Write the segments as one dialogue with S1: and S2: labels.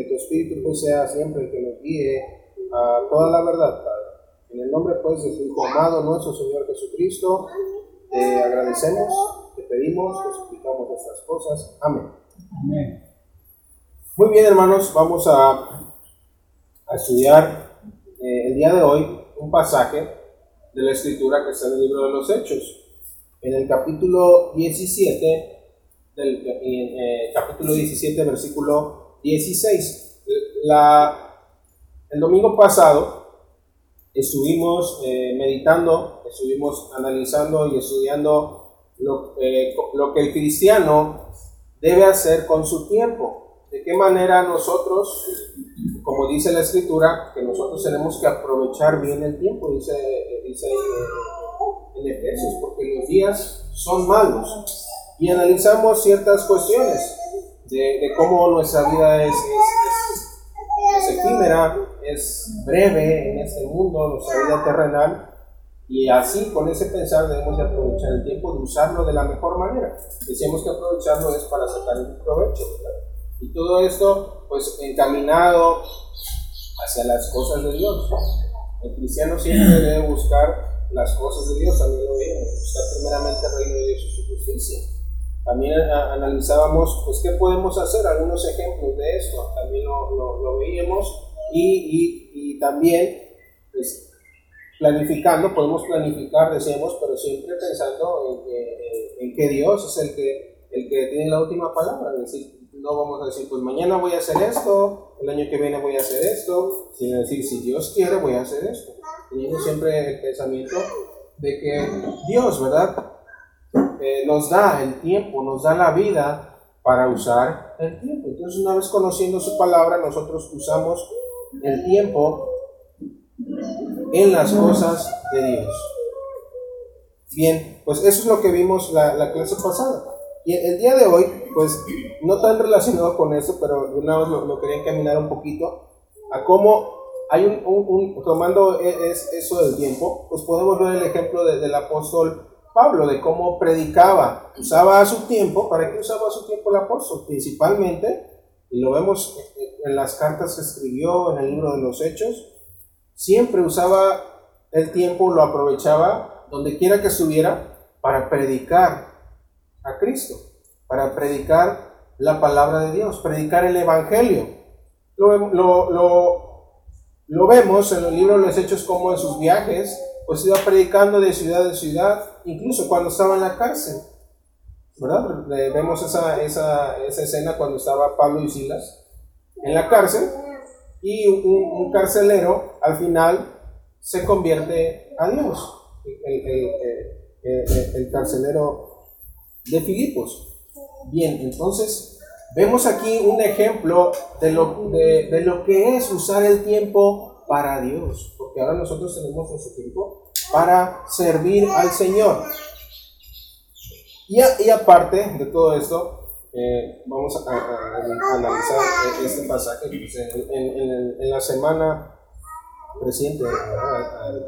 S1: que tu Espíritu pues sea siempre el que nos guíe a toda la verdad, Padre. En el nombre pues de tu amado, nuestro Señor Jesucristo, te agradecemos, te pedimos, te suplicamos estas cosas. Amén. Amén. Muy bien, hermanos, vamos a, a estudiar eh, el día de hoy un pasaje de la escritura que está en el libro de los Hechos. En el capítulo 17, del eh, capítulo 17, versículo 16. La, el domingo pasado estuvimos eh, meditando, estuvimos analizando y estudiando lo, lo que el cristiano debe hacer con su tiempo de qué manera nosotros, como dice la escritura, que nosotros tenemos que aprovechar bien el tiempo, dice, dice en Efesios, porque los días son malos. Y analizamos ciertas cuestiones de, cómo nuestra vida es, es, efímera, es breve en este mundo, nuestra vida terrenal. Y así, con ese pensar, debemos de aprovechar el tiempo, de usarlo de la mejor manera. Decíamos que aprovecharlo es para sacar un provecho. Y todo esto, pues, encaminado hacia las cosas de Dios. El cristiano siempre debe buscar las cosas de Dios, también lo vemos, buscar primeramente el reino de Dios y su justicia. También analizábamos, pues, qué podemos hacer, algunos ejemplos de esto, también lo, lo, veíamos, y, y, y también, pues, planificando, podemos planificar, decíamos, pero siempre pensando en que, en que Dios es el que, el que tiene la última palabra, es decir, no vamos a decir, pues mañana voy a hacer esto, el año que viene voy a hacer esto, sino decir, si Dios quiere, voy a hacer esto. Teniendo siempre el pensamiento de que Dios, ¿verdad? Eh, nos da el tiempo, nos da la vida para usar el tiempo. Entonces, una vez conociendo su palabra, nosotros usamos el tiempo en las cosas de Dios. Bien, pues eso es lo que vimos la, la clase pasada. Y el día de hoy, pues no tan relacionado con eso, pero una vez lo, quería encaminar un poquito a cómo hay un, un, tomando e, es, eso del tiempo, pues podemos ver el ejemplo del apóstol Pablo, de cómo predicaba, usaba su tiempo, ¿para qué usaba su tiempo el apóstol? Principalmente, y lo vemos en las cartas que escribió en el libro de los Hechos, siempre usaba el tiempo, lo aprovechaba donde quiera que estuviera para predicar a Cristo, para predicar la palabra de Dios, predicar el Evangelio. Lo, lo, vemos en el libro de los Hechos como en sus viajes, pues iba predicando de ciudad en ciudad, incluso cuando estaba en la cárcel. ¿Verdad? Vemos esa, esa, esa escena cuando estaba Pablo y Silas en la cárcel y un, carcelero al final se convierte a Dios. El, el, el carcelero de Filipos. Bien, entonces vemos aquí un ejemplo de lo, de, lo que es usar el tiempo para Dios, porque ahora nosotros tenemos nuestro tiempo para servir al Señor. Y, y aparte de todo esto, eh, vamos a, analizar este pasaje en, la semana reciente,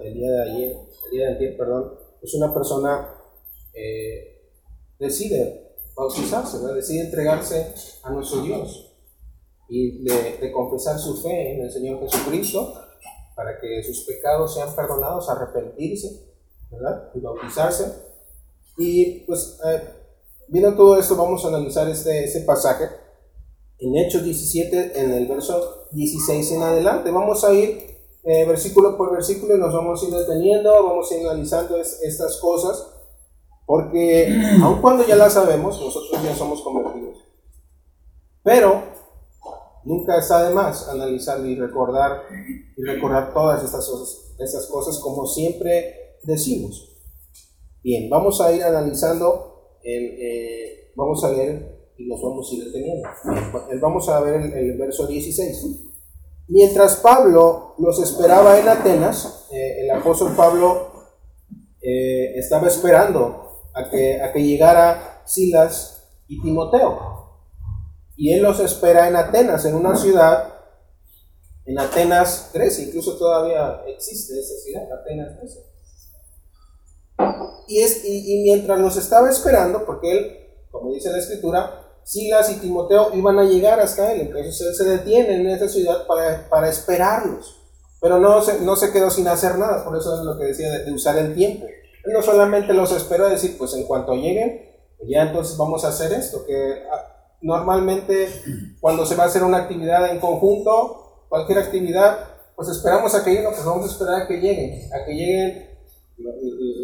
S1: el día de ayer, el día de ayer, perdón, es una persona eh, decide bautizarse, decide entregarse a nuestro Dios y de, confesar su fe en el Señor Jesucristo para que sus pecados sean perdonados, arrepentirse ¿verdad? y bautizarse. Y pues, eh, viendo todo esto, vamos a analizar este, este pasaje en Hechos 17, en el verso 16 en adelante. Vamos a ir eh, versículo por versículo y nos vamos a ir deteniendo, vamos a ir analizando estas cosas porque aun cuando ya la sabemos, nosotros ya somos convertidos. Pero nunca está de más analizar y recordar y recordar todas estas cosas, estas cosas como siempre decimos. Bien, vamos a ir analizando, eh, vamos a leer y nos vamos a ir deteniendo. Vamos a ver el, verso 16. Mientras Pablo los esperaba en Atenas, eh, el apóstol Pablo eh, estaba esperando a que, a que llegara Silas y Timoteo. Y él los espera en Atenas, en una ciudad, en Atenas, Grecia, incluso todavía existe esa ciudad, Atenas, Grecia. Y, es, y, mientras los estaba esperando, porque él, como dice la escritura, Silas y Timoteo iban a llegar hasta él, entonces él se detiene en esa ciudad para, para esperarlos. Pero no se, no se quedó sin hacer nada, por eso es lo que decía de, usar el tiempo. Él no solamente los esperó a decir, pues en cuanto lleguen, ya entonces vamos a hacer esto, que normalmente cuando se va a hacer una actividad en conjunto, cualquier actividad, pues esperamos a que lleguen, pues vamos a esperar a que lleguen, a que lleguen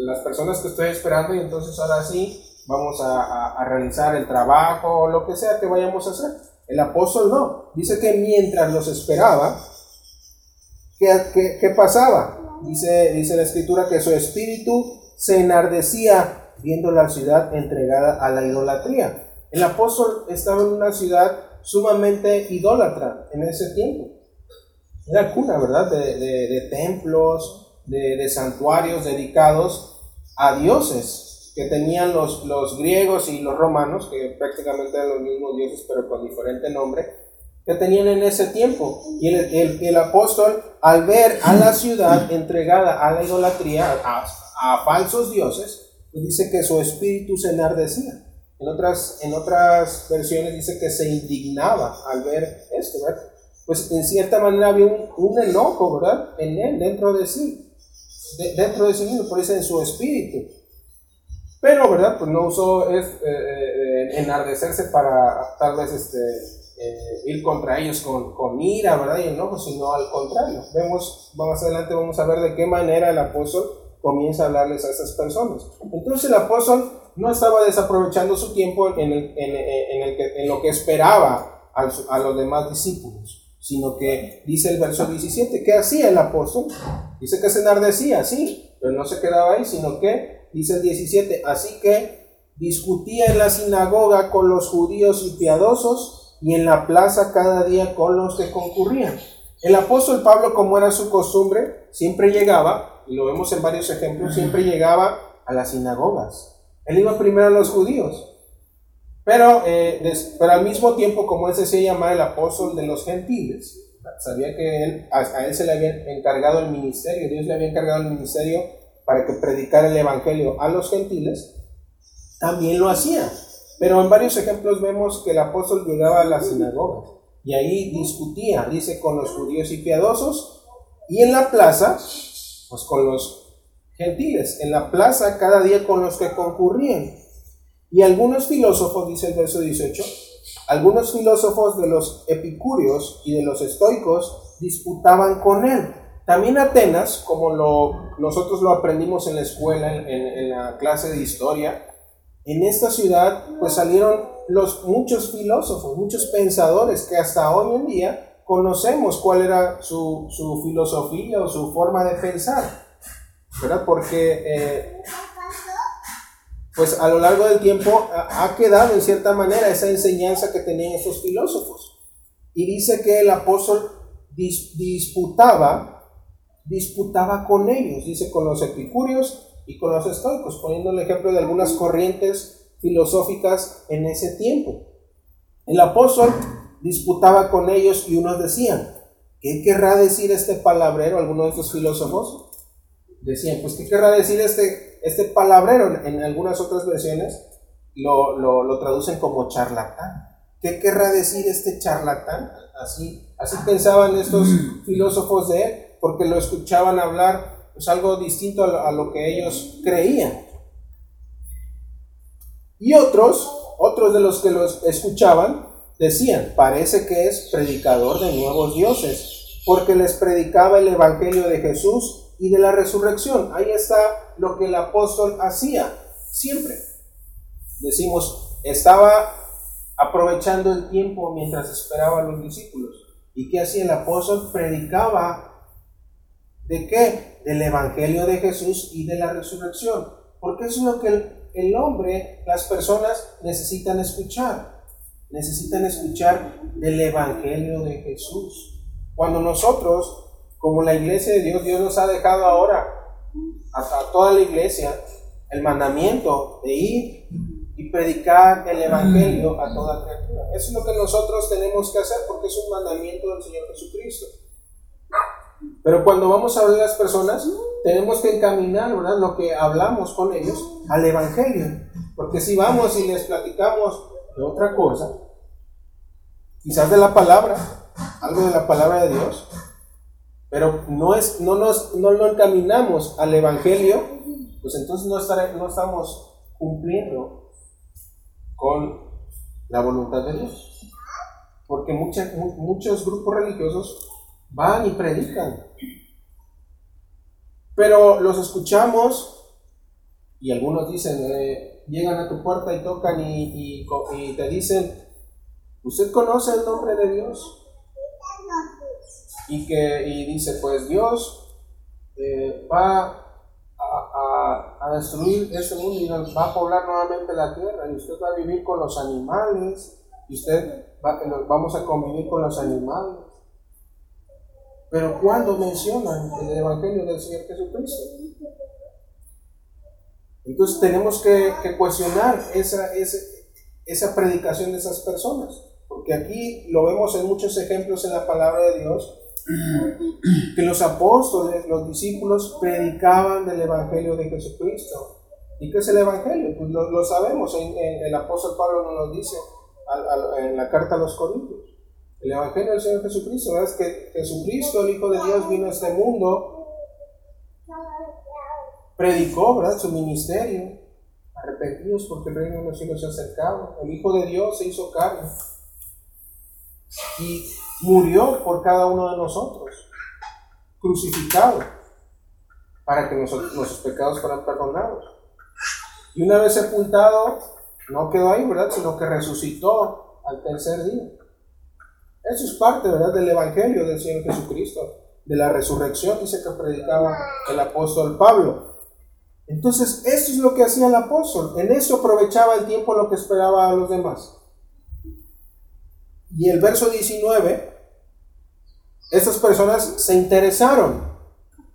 S1: las personas que estoy esperando y entonces ahora sí vamos a, realizar el trabajo o lo que sea que vayamos a hacer. El apóstol no, dice que mientras los esperaba, ¿qué, qué, pasaba? Dice, dice la escritura que su espíritu se enardecía viendo la ciudad entregada a la idolatría. El apóstol estaba en una ciudad sumamente idólatra en ese tiempo. Era cuna, ¿verdad? De, de templos, de, de santuarios dedicados a dioses que tenían los, los griegos y los romanos, que prácticamente eran los mismos dioses pero con diferente nombre, que tenían en ese tiempo. Y el, el, apóstol, al ver a la ciudad entregada a la idolatría, a, a falsos dioses, pues dice que su espíritu se enardecía. En otras, en otras versiones dice que se indignaba al ver esto, ¿verdad? Pues en cierta manera había un, un enojo, ¿verdad? En él, dentro de sí, dentro de sí mismo, por eso en su espíritu. Pero, ¿verdad? Pues no usó es, eh, eh, enardecerse para tal vez este, eh, ir contra ellos con, con, ira, ¿verdad? Y enojo, sino al contrario. Vemos, más adelante vamos a ver de qué manera el apóstol comienza a hablarles a esas personas. Entonces el apóstol no estaba desaprovechando su tiempo en, el, en, en, el que, en lo que esperaba a, a los demás discípulos, sino que dice el verso 17, ¿qué hacía el apóstol? Dice que se enardecía, sí, pero no se quedaba ahí, sino que dice el 17, así que discutía en la sinagoga con los judíos y piadosos y en la plaza cada día con los que concurrían. El apóstol Pablo, como era su costumbre, siempre llegaba, y lo vemos en varios ejemplos, siempre llegaba a las sinagogas. Él iba primero a los judíos, pero, eh, pero al mismo tiempo, como ese se llama el apóstol de los gentiles, sabía que él, a él se le había encargado el ministerio, Dios le había encargado el ministerio para que predicara el Evangelio a los gentiles, también lo hacía. Pero en varios ejemplos vemos que el apóstol llegaba a la sinagoga y ahí discutía, dice, con los judíos y piadosos, y en la plaza, pues con los gentiles, en la plaza cada día con los que concurrían. Y algunos filósofos, dice el verso 18, algunos filósofos de los epicúreos y de los estoicos disputaban con él también Atenas, como lo, nosotros lo aprendimos en la escuela, en, la clase de historia, en esta ciudad pues salieron los, muchos filósofos, muchos pensadores que hasta hoy en día conocemos cuál era su, filosofía o su forma de pensar, ¿verdad? Porque eh, pues a lo largo del tiempo ha quedado en cierta manera esa enseñanza que tenían esos filósofos. Y dice que el apóstol disputaba disputaba con ellos, dice con los epicúreos y con los estoicos, poniendo el ejemplo de algunas corrientes filosóficas en ese tiempo. El apóstol disputaba con ellos y unos decían, ¿qué querrá decir este palabrero? Algunos de estos filósofos decían, pues ¿qué querrá decir este, este palabrero? En algunas otras versiones lo, lo traducen como charlatán. ¿Qué querrá decir este charlatán? Así, así pensaban estos mm. filósofos de él porque lo escuchaban hablar pues algo distinto a lo, que ellos creían. Y otros, otros de los que los escuchaban, decían, parece que es predicador de nuevos dioses, porque les predicaba el Evangelio de Jesús y de la resurrección. Ahí está lo que el apóstol hacía, siempre. Decimos, estaba aprovechando el tiempo mientras esperaba a los discípulos. ¿Y qué hacía el apóstol? Predicaba ¿De qué? Del Evangelio de Jesús y de la resurrección. Porque es lo que el, hombre, las personas necesitan escuchar. Necesitan escuchar del Evangelio de Jesús. Cuando nosotros, como la iglesia de Dios, Dios nos ha dejado ahora a, toda la iglesia el mandamiento de ir y predicar el Evangelio a toda criatura. Eso es lo que nosotros tenemos que hacer porque es un mandamiento del Señor Jesucristo. Pero cuando vamos a hablar a las personas, tenemos que encaminar ¿verdad? lo que hablamos con ellos al Evangelio. Porque si vamos y les platicamos de otra cosa, quizás de la palabra, algo de la palabra de Dios, pero no, es, no, nos, no lo encaminamos al Evangelio, pues entonces no, no estamos cumpliendo con la voluntad de Dios. Porque muchos grupos religiosos van y predican. Pero los escuchamos y algunos dicen, eh, llegan a tu puerta y tocan y, y te dicen, ¿usted conoce el nombre de Dios? Y que y dice, pues Dios eh, va a, destruir este mundo y va a poblar nuevamente la tierra y usted va a vivir con los animales y usted va, vamos a convivir con los animales. Pero cuando mencionan el Evangelio del Señor Jesucristo, entonces tenemos que, cuestionar esa, esa, esa predicación de esas personas, porque aquí lo vemos en muchos ejemplos en la palabra de Dios, que los apóstoles, los discípulos predicaban del Evangelio de Jesucristo. ¿Y qué es el Evangelio? Pues lo, sabemos, en, el apóstol Pablo nos lo dice en la carta a los Corintios. El Evangelio del Señor Jesucristo es que Jesucristo, el Hijo de Dios, vino a este mundo, predicó ¿verdad? su ministerio, arrepentidos porque el reino de los cielos se ha acercado. El Hijo de Dios se hizo carne y murió por cada uno de nosotros, crucificado, para que nuestros pecados fueran perdonados. Y una vez sepultado, no quedó ahí, ¿verdad? Sino que resucitó al tercer día. Eso es parte, ¿verdad? Del Evangelio del Señor Jesucristo, de la resurrección, dice que predicaba el apóstol Pablo. Entonces, eso es lo que hacía el apóstol. En eso aprovechaba el tiempo lo que esperaba a los demás. Y el verso 19, estas personas se interesaron,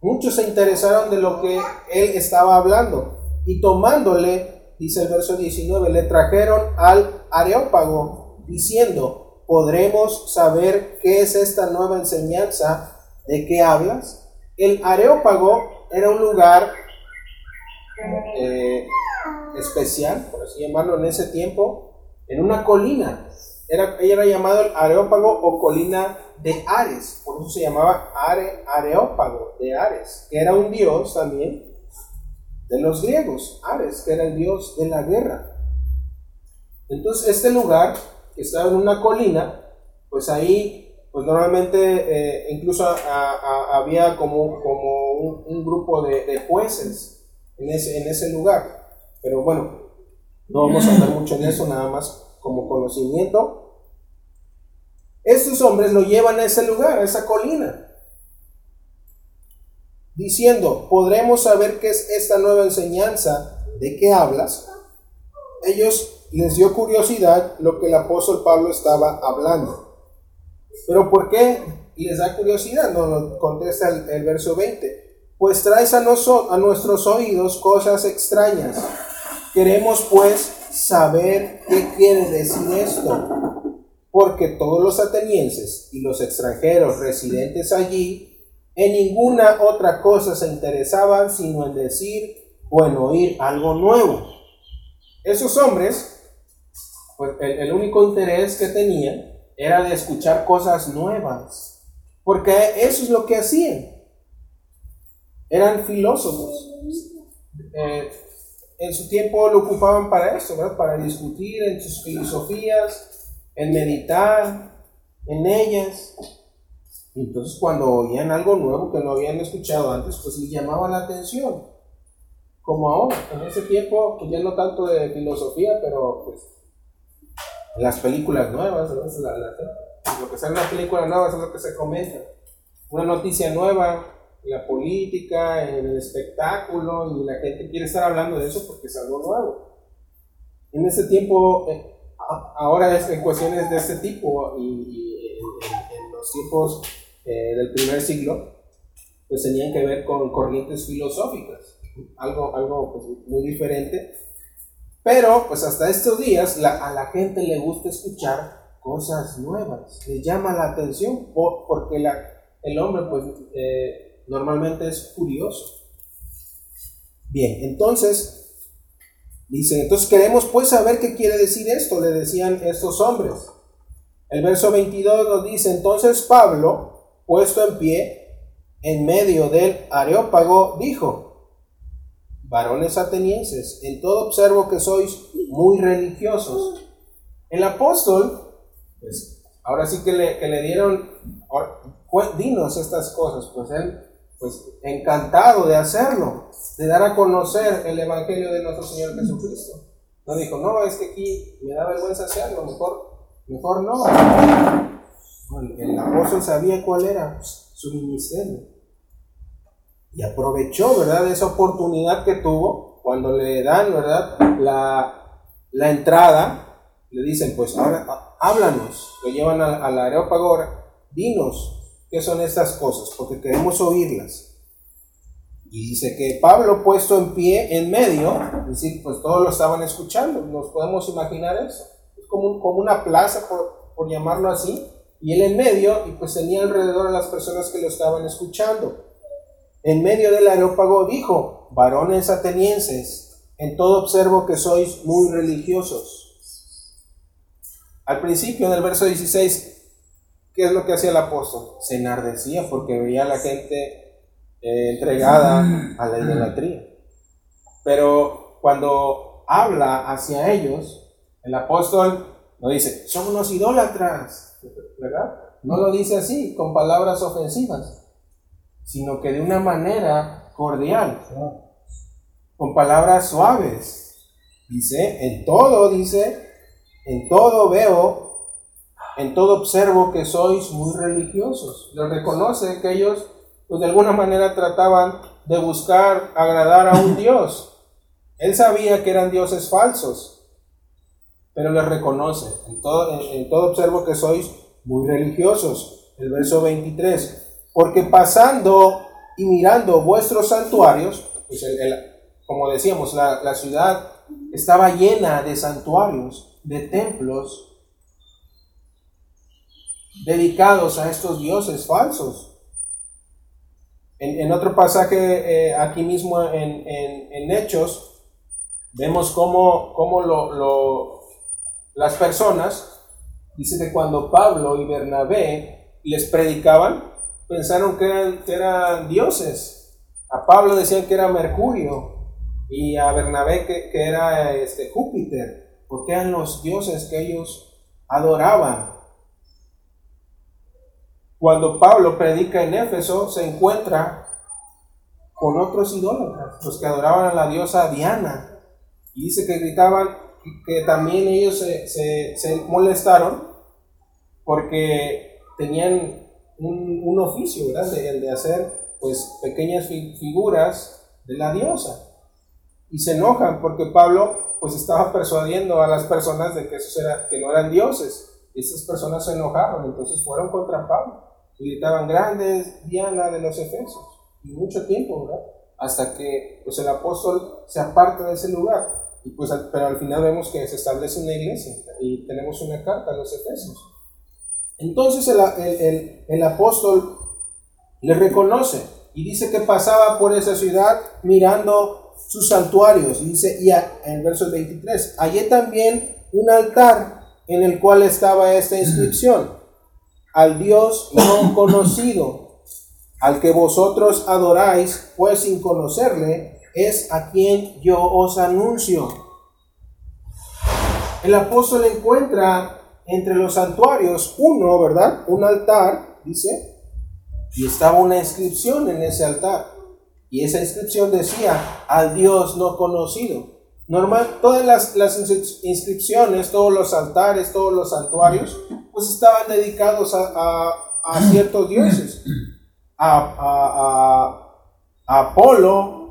S1: muchos se interesaron de lo que él estaba hablando y tomándole, dice el verso 19, le trajeron al areópago diciendo, ¿podremos saber qué es esta nueva enseñanza? ¿De qué hablas? El areópago era un lugar eh, especial, por así llamarlo, en ese tiempo, en una colina era, ella era llamado el Areópago o colina de Ares, por eso se llamaba Are, Areópago de Ares, que era un dios también de los griegos, Ares, que era el dios de la guerra. Entonces este lugar, que estaba en una colina, pues ahí, pues normalmente eh, incluso había como, como un, grupo de, jueces en ese, en ese lugar. Pero bueno, no vamos a hablar mucho en eso, nada más como conocimiento, estos hombres lo llevan a ese lugar, a esa colina, diciendo, ¿podremos saber qué es esta nueva enseñanza? ¿De qué hablas? Ellos les dio curiosidad lo que el apóstol Pablo estaba hablando. ¿Pero por qué les da curiosidad? Nos contesta el, verso 20. Pues traes a, a nuestros oídos cosas extrañas. Queremos pues saber qué quiere decir esto, porque todos los atenienses y los extranjeros residentes allí en ninguna otra cosa se interesaban sino en decir o en oír algo nuevo. Esos hombres, pues el, único interés que tenían era de escuchar cosas nuevas, porque eso es lo que hacían. Eran filósofos. Eh, en su tiempo lo ocupaban para eso, Para discutir en sus filosofías, en meditar en ellas. Y entonces cuando oían algo nuevo que no habían escuchado antes, pues les llamaba la atención. Como ahora, en ese tiempo, pues ya no tanto de filosofía, pero pues las películas nuevas, lo que sale en una película nueva es lo que se comenta. Una noticia nueva, la política, en el espectáculo, y la gente quiere estar hablando de eso porque es algo nuevo. En ese tiempo, eh, ahora es en cuestiones de este tipo, y, en, los tiempos eh, del primer siglo, pues tenían que ver con corrientes filosóficas, algo, algo pues, muy diferente. Pero, pues hasta estos días, a la gente le gusta escuchar cosas nuevas, le llama la atención, porque la, el hombre, pues, eh, normalmente es curioso. Bien, entonces, Dicen, entonces queremos pues saber qué quiere decir esto, le decían estos hombres. El verso 22 nos dice, entonces Pablo, puesto en pie, en medio del areópago, dijo, varones atenienses, en todo observo que sois muy religiosos. El apóstol, pues ahora sí que le, que le dieron, dinos estas cosas, pues él, pues encantado de hacerlo, de dar a conocer el Evangelio de nuestro Señor Jesucristo. No dijo, no, es que aquí me da vergüenza hacerlo, mejor, mejor no. El apóstol sabía cuál era su ministerio. Y aprovechó, ¿verdad?, esa oportunidad que tuvo cuando le dan, ¿verdad?, la, la entrada. Le dicen, pues ahora háblanos. Lo llevan al, al aerópago, dinos qué son estas cosas, porque queremos oírlas. Y dice que Pablo puesto en pie en medio, es decir, pues todos lo estaban escuchando, nos podemos imaginar eso. Es como, como una plaza, por, por, llamarlo así, y él en medio, y pues tenía alrededor a las personas que lo estaban escuchando. En medio del aerópago dijo, varones atenienses, en todo observo que sois muy religiosos. Al principio, en el verso 16, ¿qué es lo que hacía el apóstol? Se enardecía porque veía a la gente eh, entregada a la idolatría. Pero cuando habla hacia ellos, el apóstol no dice, son unos idólatras, ¿verdad? No lo dice así, con palabras ofensivas sino que de una manera cordial, con palabras suaves. Dice, en todo, dice, en todo veo, en todo observo que sois muy religiosos. Les reconoce que ellos, pues de alguna manera trataban de buscar agradar a un Dios. Él sabía que eran dioses falsos, pero les reconoce, en todo, en todo observo que sois muy religiosos. El verso 23, porque pasando y mirando vuestros santuarios, pues como decíamos, la, la ciudad estaba llena de santuarios, de templos dedicados a estos dioses falsos. En, otro pasaje, eh, aquí mismo en, en, Hechos, vemos cómo, cómo lo, lo, las personas, dice que cuando Pablo y Bernabé les predicaban, pensaron que eran, que eran dioses. A Pablo decían que era Mercurio y a Bernabé que, que era este, Júpiter, porque eran los dioses que ellos adoraban. Cuando Pablo predica en Éfeso, se encuentra con otros idólatras, los que adoraban a la diosa Diana. Y dice que gritaban que también ellos se, se, se molestaron porque tenían un, oficio, ¿verdad? De, el de hacer pues pequeñas figuras de la diosa. Y se enojan porque Pablo pues estaba persuadiendo a las personas de que esos era, que no eran dioses. Esas personas se enojaron, entonces fueron contra Pablo. Gritaban, grandes Diana de los Efesios. Y mucho tiempo, ¿verdad? Hasta que pues el apóstol se aparta de ese lugar. Y pues, pero al final vemos que se establece una iglesia y tenemos una carta a los Efesios. Entonces el, apóstol le reconoce y dice que pasaba por esa ciudad mirando sus santuarios. Y dice, y en el verso 23, hallé también un altar en el cual estaba esta inscripción, al Dios no conocido, al que vosotros adoráis, pues sin conocerle, es a quien yo os anuncio. El apóstol encuentra entre los santuarios uno, ¿verdad? Un altar, dice, y estaba una inscripción en ese altar. Y esa inscripción decía, al Dios no conocido. Normal, todas las, las inscripciones, todos los altares, todos los santuarios, pues estaban dedicados a, a, ciertos dioses. A, a, a Apolo,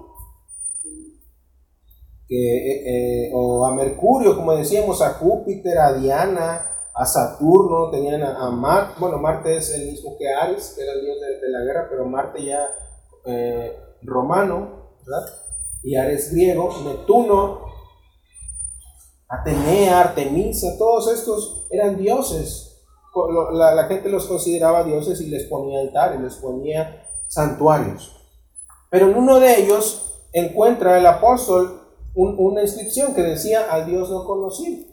S1: que, eh, o a Mercurio, como decíamos, a Júpiter, a Diana, a Saturno, tenían a, Marte, bueno, Marte es el mismo que Ares, que era el dios de, la guerra, pero Marte ya eh, romano, ¿verdad? Y Ares griego, Neptuno, Atenea, Artemisa, todos estos eran dioses. La, gente los consideraba dioses y les ponía altares, les ponía santuarios. Pero en uno de ellos encuentra el apóstol una inscripción que decía al Dios no conocido.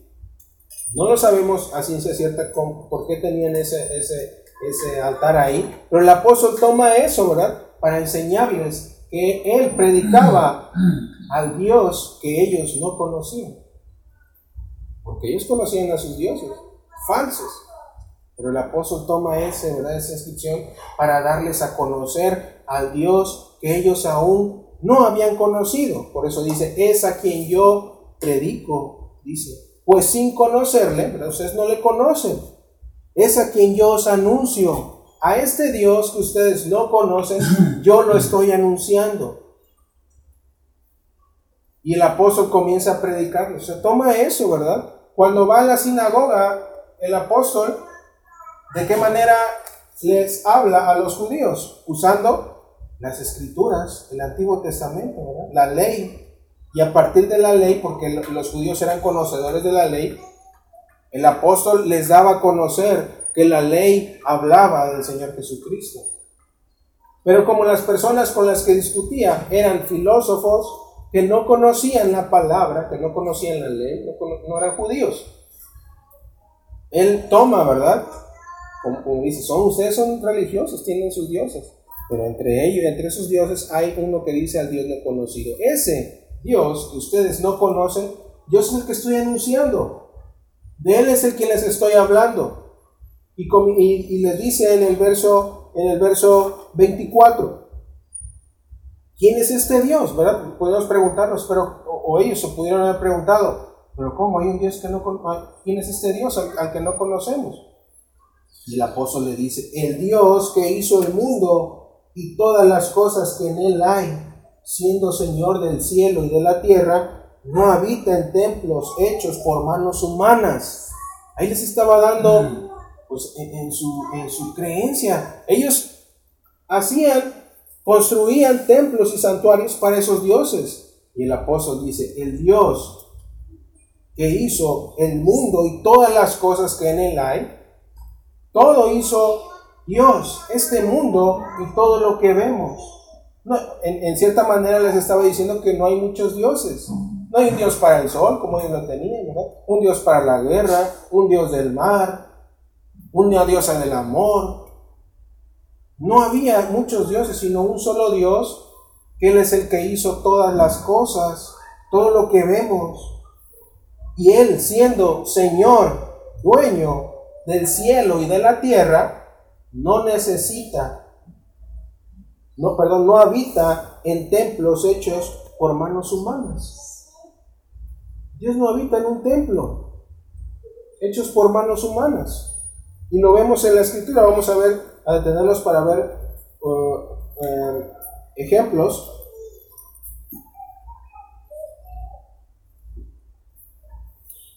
S1: No lo sabemos a ciencia cierta por qué tenían ese, ese, ese altar ahí, pero el apóstol toma eso, ¿verdad? Para enseñarles que él predicaba al Dios que ellos no conocían. Porque ellos conocían a sus dioses falsos. Pero el apóstol toma ese, ¿verdad? esa inscripción para darles a conocer al Dios que ellos aún no habían conocido. Por eso dice, es a quien yo predico, dice. Pues sin conocerle, pero ustedes no le conocen. Es a quien yo os anuncio. A este Dios que ustedes no conocen, yo lo estoy anunciando. Y el apóstol comienza a predicar. Se toma eso, ¿verdad? Cuando va a la sinagoga, el apóstol ¿De qué manera les habla a los judíos? Usando las escrituras, el Antiguo Testamento, la ley. Y a partir de la ley, porque los judíos eran conocedores de la ley, el apóstol les daba a conocer que la ley hablaba del Señor Jesucristo. Pero como las personas con las que discutía eran filósofos que no conocían la palabra, que no conocían la ley, no, eran judíos, él toma, ¿verdad? como, dice, son, ustedes son religiosos, tienen sus dioses, pero entre ellos, entre esos dioses hay uno que dice al Dios no conocido. Ese Dios que ustedes no conocen, yo soy el que estoy anunciando. De Él es el que les estoy hablando. Y, y, y les dice en el verso, en el verso 24, ¿quién es este Dios? ¿Verdad? Podemos preguntarnos, pero, o, ellos se pudieron haber preguntado, pero ¿cómo hay un Dios que no ¿Quién es este Dios al que no conocemos? Y el apóstol le dice, el Dios que hizo el mundo y todas las cosas que en él hay, siendo Señor del cielo y de la tierra, no habita en templos hechos por manos humanas. Ahí les estaba dando, pues en, su, en su creencia, ellos hacían, construían templos y santuarios para esos dioses. Y el apóstol dice, el Dios que hizo el mundo y todas las cosas que en él hay, todo hizo Dios, este mundo y todo lo que vemos. en, cierta manera les estaba diciendo que no hay muchos dioses. No hay un Dios para el sol, como ellos lo tenían, Un Dios para la guerra, un Dios del mar, un Dios del amor. No había muchos dioses, sino un solo Dios, que Él es el que hizo todas las cosas, todo lo que vemos. Y Él siendo Señor, dueño del cielo y de la tierra, no necesita, no, perdón, no habita en templos hechos por manos humanas. Dios no habita en un templo hechos por manos humanas. Y lo vemos en la escritura, vamos a ver, a detenernos para ver uh, eh, ejemplos.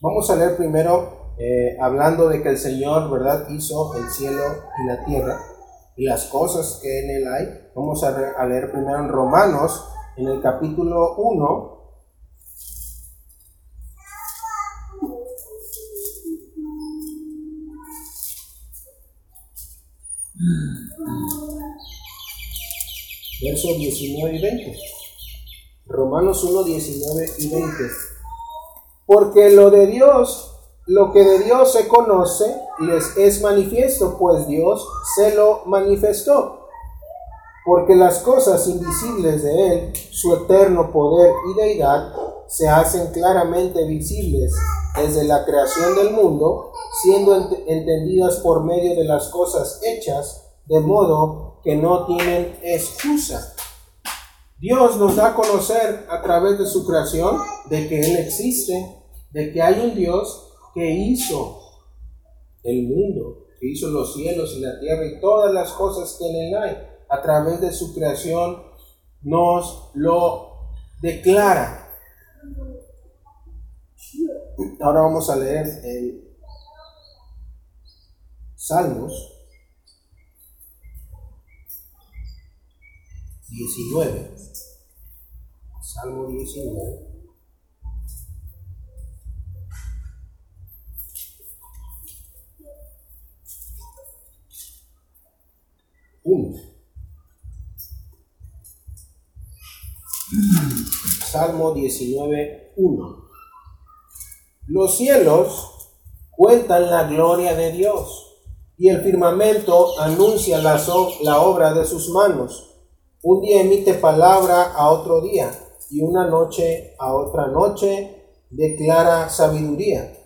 S1: Vamos a leer primero eh, hablando de que el Señor, ¿verdad?, hizo el cielo y la tierra y las cosas que en él hay. Vamos a, leer primero en Romanos, en el capítulo 1. Versos 19 y 20. Romanos 1, 19 y 20. Porque lo de Dios lo que de Dios se conoce les es manifiesto, pues Dios se lo manifestó. Porque las cosas invisibles de Él, su eterno poder y deidad, se hacen claramente visibles desde la creación del mundo, siendo entendidas por medio de las cosas hechas, de modo que no tienen excusa. Dios nos da a conocer a través de su creación de que Él existe, de que hay un Dios que hizo el mundo, que hizo los cielos y la tierra y todas las cosas que en él hay, a través de su creación, nos lo declara. Ahora vamos a leer el Salmos 19. Salmo 19. Uno. Salmo 19.1. Los cielos cuentan la gloria de Dios y el firmamento anuncia la, la obra de sus manos. Un día emite palabra a otro día y una noche a otra noche declara sabiduría.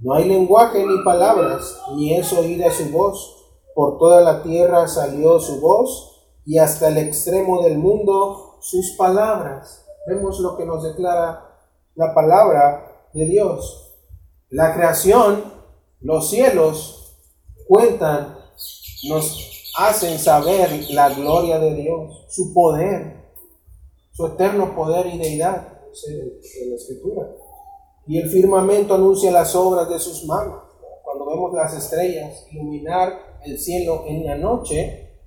S1: No hay lenguaje ni palabras, ni es oída su voz. Por toda la tierra salió su voz y hasta el extremo del mundo sus palabras. Vemos lo que nos declara la palabra de Dios. La creación, los cielos cuentan, nos hacen saber la gloria de Dios, su poder, su eterno poder y deidad, en la escritura. Y el firmamento anuncia las obras de sus manos. Cuando vemos las estrellas iluminar el cielo en la noche,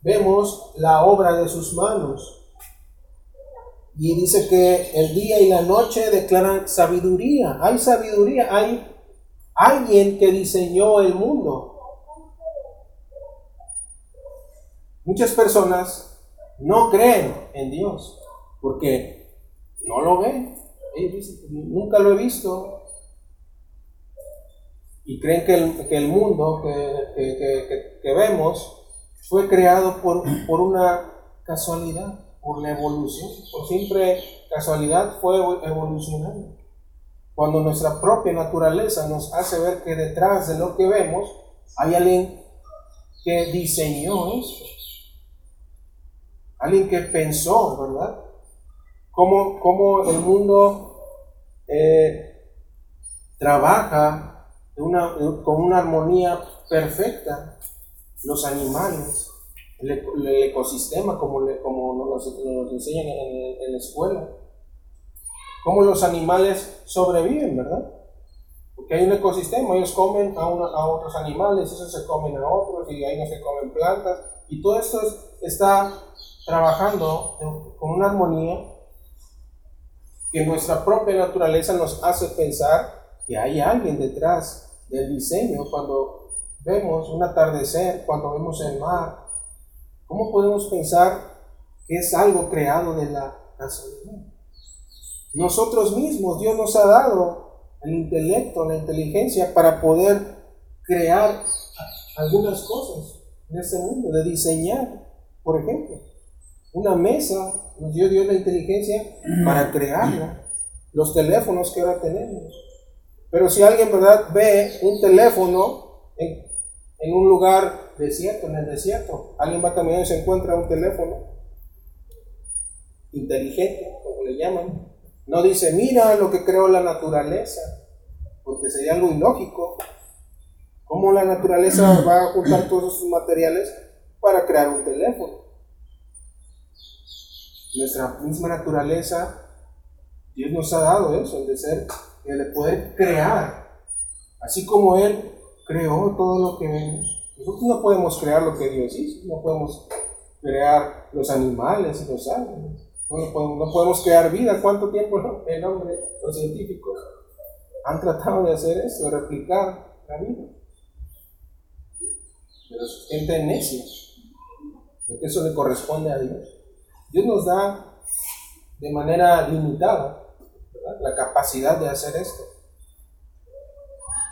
S1: vemos la obra de sus manos. Y dice que el día y la noche declaran sabiduría. Hay sabiduría, hay alguien que diseñó el mundo. Muchas personas no creen en Dios porque no lo ven. nunca lo he visto. Y creen que el, mundo que, vemos fue creado por, por una casualidad por la evolución, por simple casualidad fue evolucionando. Cuando nuestra propia naturaleza nos hace ver que detrás de lo que vemos hay alguien que diseñó esto, alguien que pensó, ¿verdad? Cómo, el mundo eh, trabaja con una armonía perfecta, los animales, el, ecosistema como, como nos, nos enseñan en, la escuela. Cómo los animales sobreviven, ¿verdad? Porque hay un ecosistema, ellos comen a, a otros animales, esos se comen a otros y ahí no se comen plantas. Y todo esto está trabajando con una armonía que nuestra propia naturaleza nos hace pensar que hay alguien detrás del diseño cuando vemos un atardecer, cuando vemos el mar, ¿Cómo podemos pensar que es algo creado de la casualidad? Nosotros mismos, Dios nos ha dado el intelecto, la inteligencia para poder crear algunas cosas en este mundo, de diseñar, por ejemplo. Una mesa nos dio Dios la inteligencia para crearla. Los teléfonos que ahora tenemos. Pero si alguien, ¿verdad?, ve un teléfono en, en un lugar desierto, en el desierto. Alguien va caminando y se encuentra un teléfono inteligente, como le llaman. No dice, mira lo que creó la naturaleza, porque sería algo ilógico. ¿Cómo la naturaleza va a juntar todos sus materiales para crear un teléfono? Nuestra misma naturaleza, Dios nos ha dado eso, el de ser, el de poder crear. Así como Él creó todo lo que vemos. Nosotros no podemos crear lo que Dios hizo, no podemos crear los animales y los árboles, no, podemos, crear vida. ¿Cuánto tiempo el hombre, los científicos, han tratado de hacer eso, de replicar la vida? Pero es gente porque eso le corresponde a Dios. Dios nos da de manera limitada la capacidad de hacer esto.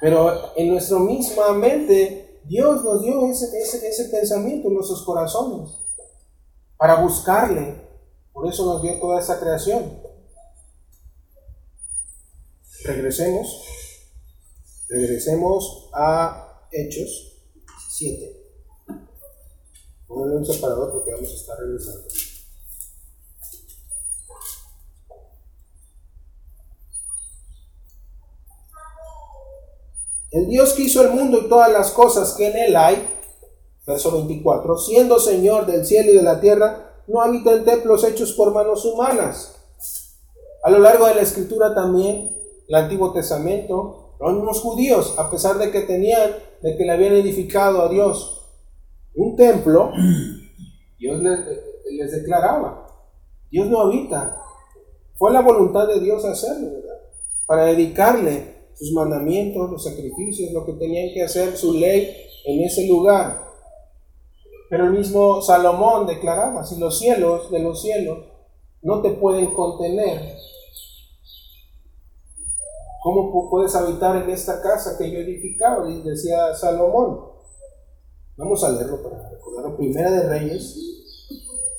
S1: Pero en nuestra misma mente Dios nos dio ese, ese, pensamiento en nuestros corazones para buscarle. Por eso nos dio toda esa creación. Regresemos. Regresemos a Hechos 7. Póngale un separador porque vamos a estar regresando. El Dios que hizo el mundo y todas las cosas que en él hay, verso 24, siendo Señor del cielo y de la tierra, no habita en templos hechos por manos humanas. A lo largo de la escritura también, el Antiguo Testamento, los mismos judíos, a pesar de que tenían, de que le habían edificado a Dios un templo, Dios les, les declaraba, Dios no habita. Fue la voluntad de Dios hacerlo, ¿verdad? Para dedicarle sus mandamientos, los sacrificios, lo que tenían que hacer, su ley en ese lugar. Pero el mismo Salomón declaraba, si los cielos de los cielos no te pueden contener. ¿Cómo puedes habitar en esta casa que yo he edificado? Decía Salomón. Vamos a leerlo para recordarlo. Primera de Reyes,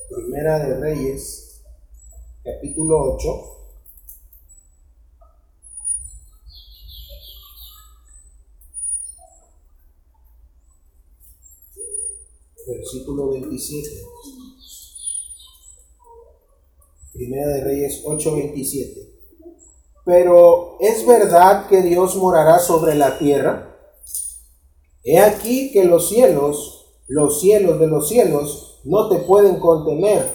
S1: Primera de Reyes, capítulo 8. Versículo 27. Primera de Reyes 8, 27. Pero ¿es verdad que Dios morará sobre la tierra? He aquí que los cielos, los cielos de los cielos, no te pueden contener,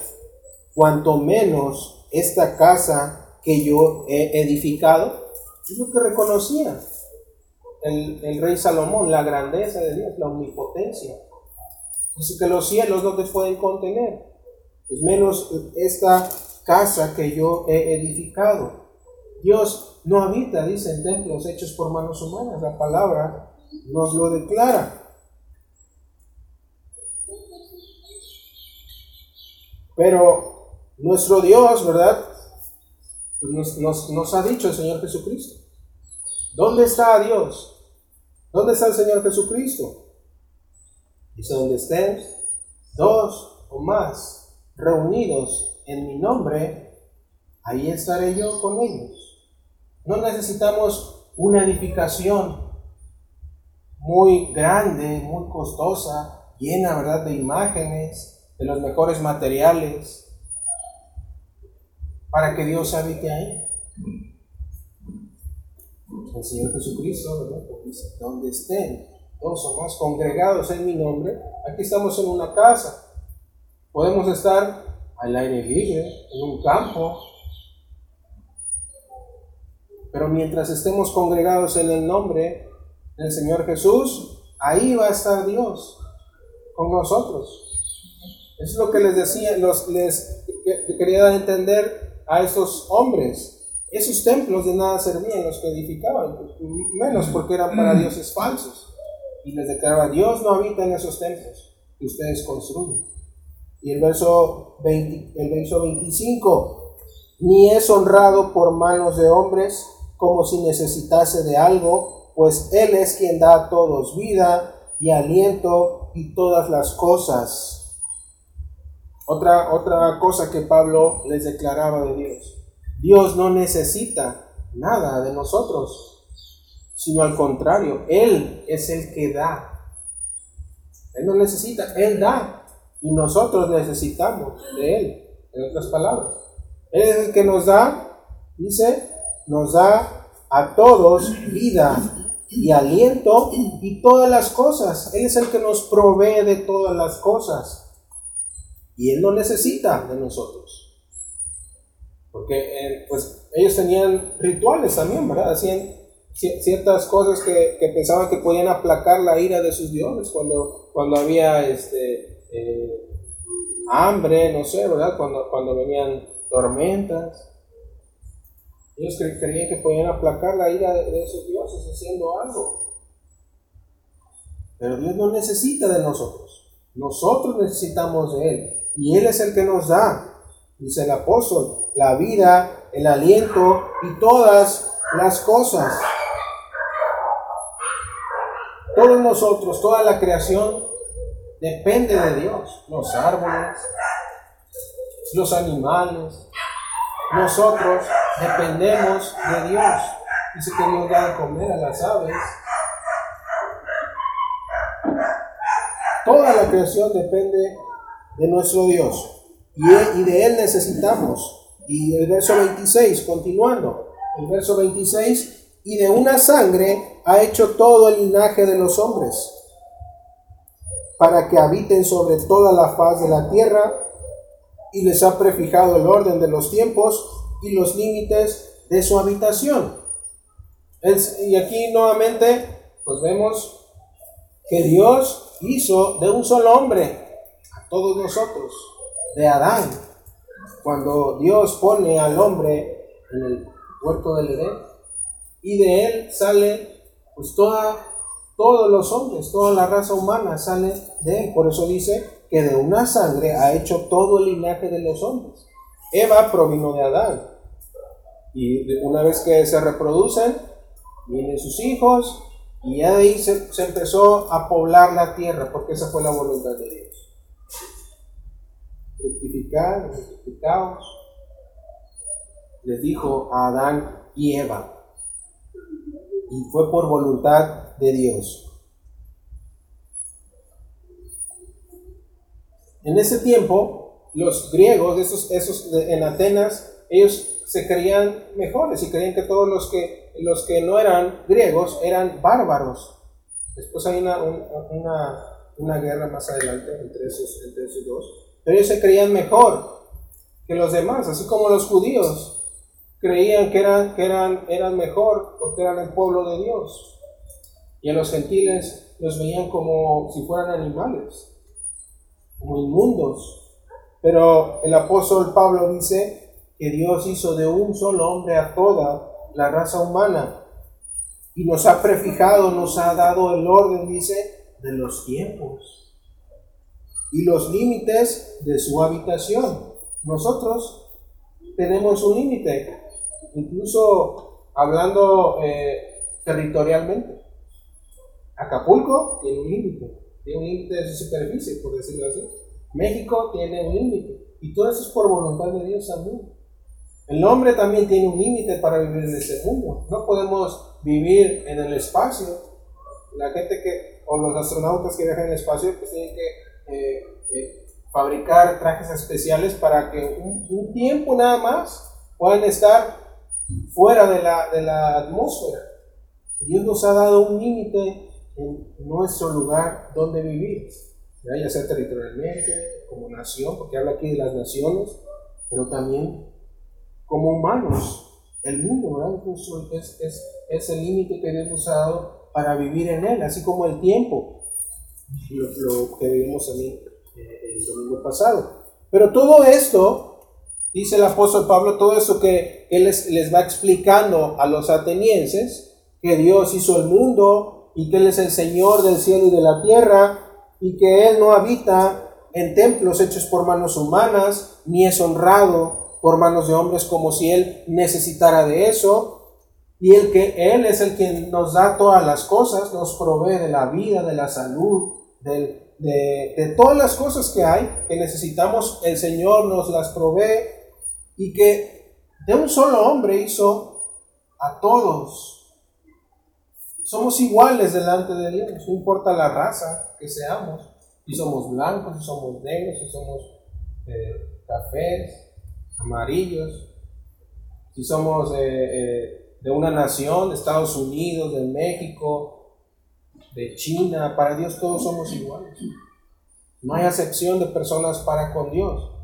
S1: cuanto menos esta casa que yo he edificado. Es lo que reconocía el, rey Salomón, la grandeza de Dios, la omnipotencia. Dice que los cielos no te pueden contener, pues menos esta casa que yo he edificado. Dios no habita, dice, en templos hechos por manos humanas. La palabra nos lo declara. Pero nuestro Dios, ¿verdad? Pues nos, nos, ha dicho el Señor Jesucristo. ¿Dónde está Dios? ¿Dónde está el Señor Jesucristo? Dice, donde estén dos o más reunidos en mi nombre, ahí estaré yo con ellos. No necesitamos una edificación muy grande, muy costosa, llena, ¿verdad?, de imágenes, de los mejores materiales, para que Dios habite ahí. El Señor Jesucristo, ¿verdad? Dice, donde estén dos o más congregados en mi nombre, aquí estamos en una casa. Podemos estar al aire libre, en un campo, pero mientras estemos congregados en el nombre el Señor Jesús, ahí va a estar Dios con nosotros. es lo que les decía, los, les quería dar a entender a estos hombres. Esos templos de nada servían los que edificaban, menos porque eran para mm. dioses falsos. Y les declaraba, Dios no habita en esos templos que ustedes construyen. Y el verso, 20, el verso 25, ni es honrado por manos de hombres como si necesitase de algo, pues Él es quien da a todos vida y aliento y todas las cosas. Otra, otra cosa que Pablo les declaraba de Dios. Dios no necesita nada de nosotros, sino al contrario, Él es el que da. Él no necesita, Él da. Y nosotros necesitamos de Él, en otras palabras. Él es el que nos da, dice, nos da a todos vida y aliento y todas las cosas. Él es el que nos provee de todas las cosas. Y Él no necesita de nosotros. Porque eh, pues ellos tenían rituales también, ¿verdad? Hacían ciertas cosas que, pensaban que podían aplacar la ira de sus dioses cuando, cuando había este, eh, hambre, no sé, ¿verdad? Cuando, cuando venían tormentas. Ellos creían que podían aplacar la ira de esos dioses haciendo algo. Pero Dios no necesita de nosotros. Nosotros necesitamos de Él. Y Él es el que nos da, dice el apóstol, la vida, el aliento y todas las cosas. Todos nosotros, toda la creación depende de Dios. Los árboles, los animales, nosotros dependemos de Dios. Dice que Dios da a comer a las aves. Toda la creación depende de nuestro Dios. Y, de Él necesitamos. Y el verso 26, continuando. El verso 26, y de una sangre ha hecho todo el linaje de los hombres, para que habiten sobre toda la faz de la tierra, y les ha prefijado el orden de los tiempos y los límites de su habitación. y aquí nuevamente, pues vemos que Dios hizo de un solo hombre a todos nosotros, de Adán. Cuando Dios pone al hombre en el huerto del Edén, y de él sale pues toda, todos los hombres, toda la raza humana sale de él. Por eso dice que de una sangre ha hecho todo el linaje de los hombres. Eva provino de Adán. Y una vez que se reproducen, vienen sus hijos, y ahí se, se empezó a poblar la tierra, porque esa fue la voluntad de Dios. Fructificar, fructificaos. Les dijo a Adán y Eva. Y fue por voluntad de Dios. En ese tiempo, los griegos, esos, esos en Atenas, ellos se creían mejores y creían que todos los que, los que no eran griegos eran bárbaros. Después hay una, una, una guerra más adelante entre esos, entre esos dos. Pero ellos se creían mejor que los demás, así como los judíos creían que eran, que eran, eran mejor porque eran el pueblo de Dios. Y a los gentiles los veían como si fueran animales como inmundos. Pero el apóstol Pablo dice que Dios hizo de un solo hombre a toda la raza humana y nos ha prefijado, nos ha dado el orden, dice, de los tiempos y los límites de su habitación. Nosotros tenemos un límite, incluso hablando eh, territorialmente. Acapulco tiene un límite, tiene un límite de su superficie, por decirlo así. México tiene un límite. Y todo eso es por voluntad de Dios también. El hombre también tiene un límite para vivir en este mundo. No podemos vivir en el espacio. La gente que, o los astronautas que viajan en el espacio, pues tienen que eh, eh, fabricar trajes especiales para que un, tiempo nada más puedan estar fuera de la, de la atmósfera. Dios nos ha dado un límite en nuestro lugar donde vivir, ya sea territorialmente, como nación, porque habla aquí de las naciones, pero también como humanos. El mundo, ¿verdad? es, es, es, el límite que Dios nos ha dado para vivir en él, así como el tiempo, lo, que vimos también eh, el domingo pasado. Pero todo esto, dice el apóstol Pablo, todo eso que él les, va explicando a los atenienses, que Dios hizo el mundo, y que Él es el Señor del cielo y de la tierra, y que Él no habita en templos hechos por manos humanas, ni es honrado por manos de hombres como si Él necesitara de eso, y el que Él es el quien nos da todas las cosas, nos provee de la vida, de la salud, de, de todas las cosas que hay, que necesitamos, el Señor nos las provee, y que de un solo hombre hizo a todos somos iguales delante de Dios, no importa la raza que seamos, si somos blancos, si somos negros, si somos eh, cafés, amarillos, si somos eh, eh, de una nación, de Estados Unidos, de México, de China, para Dios todos somos iguales. No hay acepción de personas para con Dios.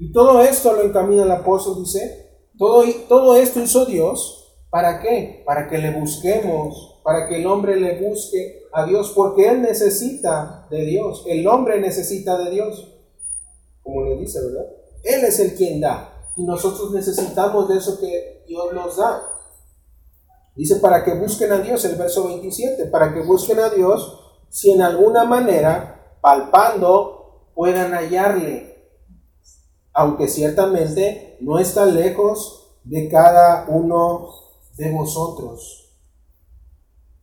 S1: Y todo esto lo encamina el apóstol, dice, todo, todo esto hizo Dios, ¿para qué? Para que le busquemos para que el hombre le busque a Dios, porque él necesita de Dios. El hombre necesita de Dios, como le dice, ¿verdad? Él es el quien da, y nosotros necesitamos de eso que Dios nos da. Dice, para que busquen a Dios, el verso 27, para que busquen a Dios, si en alguna manera, palpando, puedan hallarle, aunque ciertamente no está lejos de cada uno de vosotros.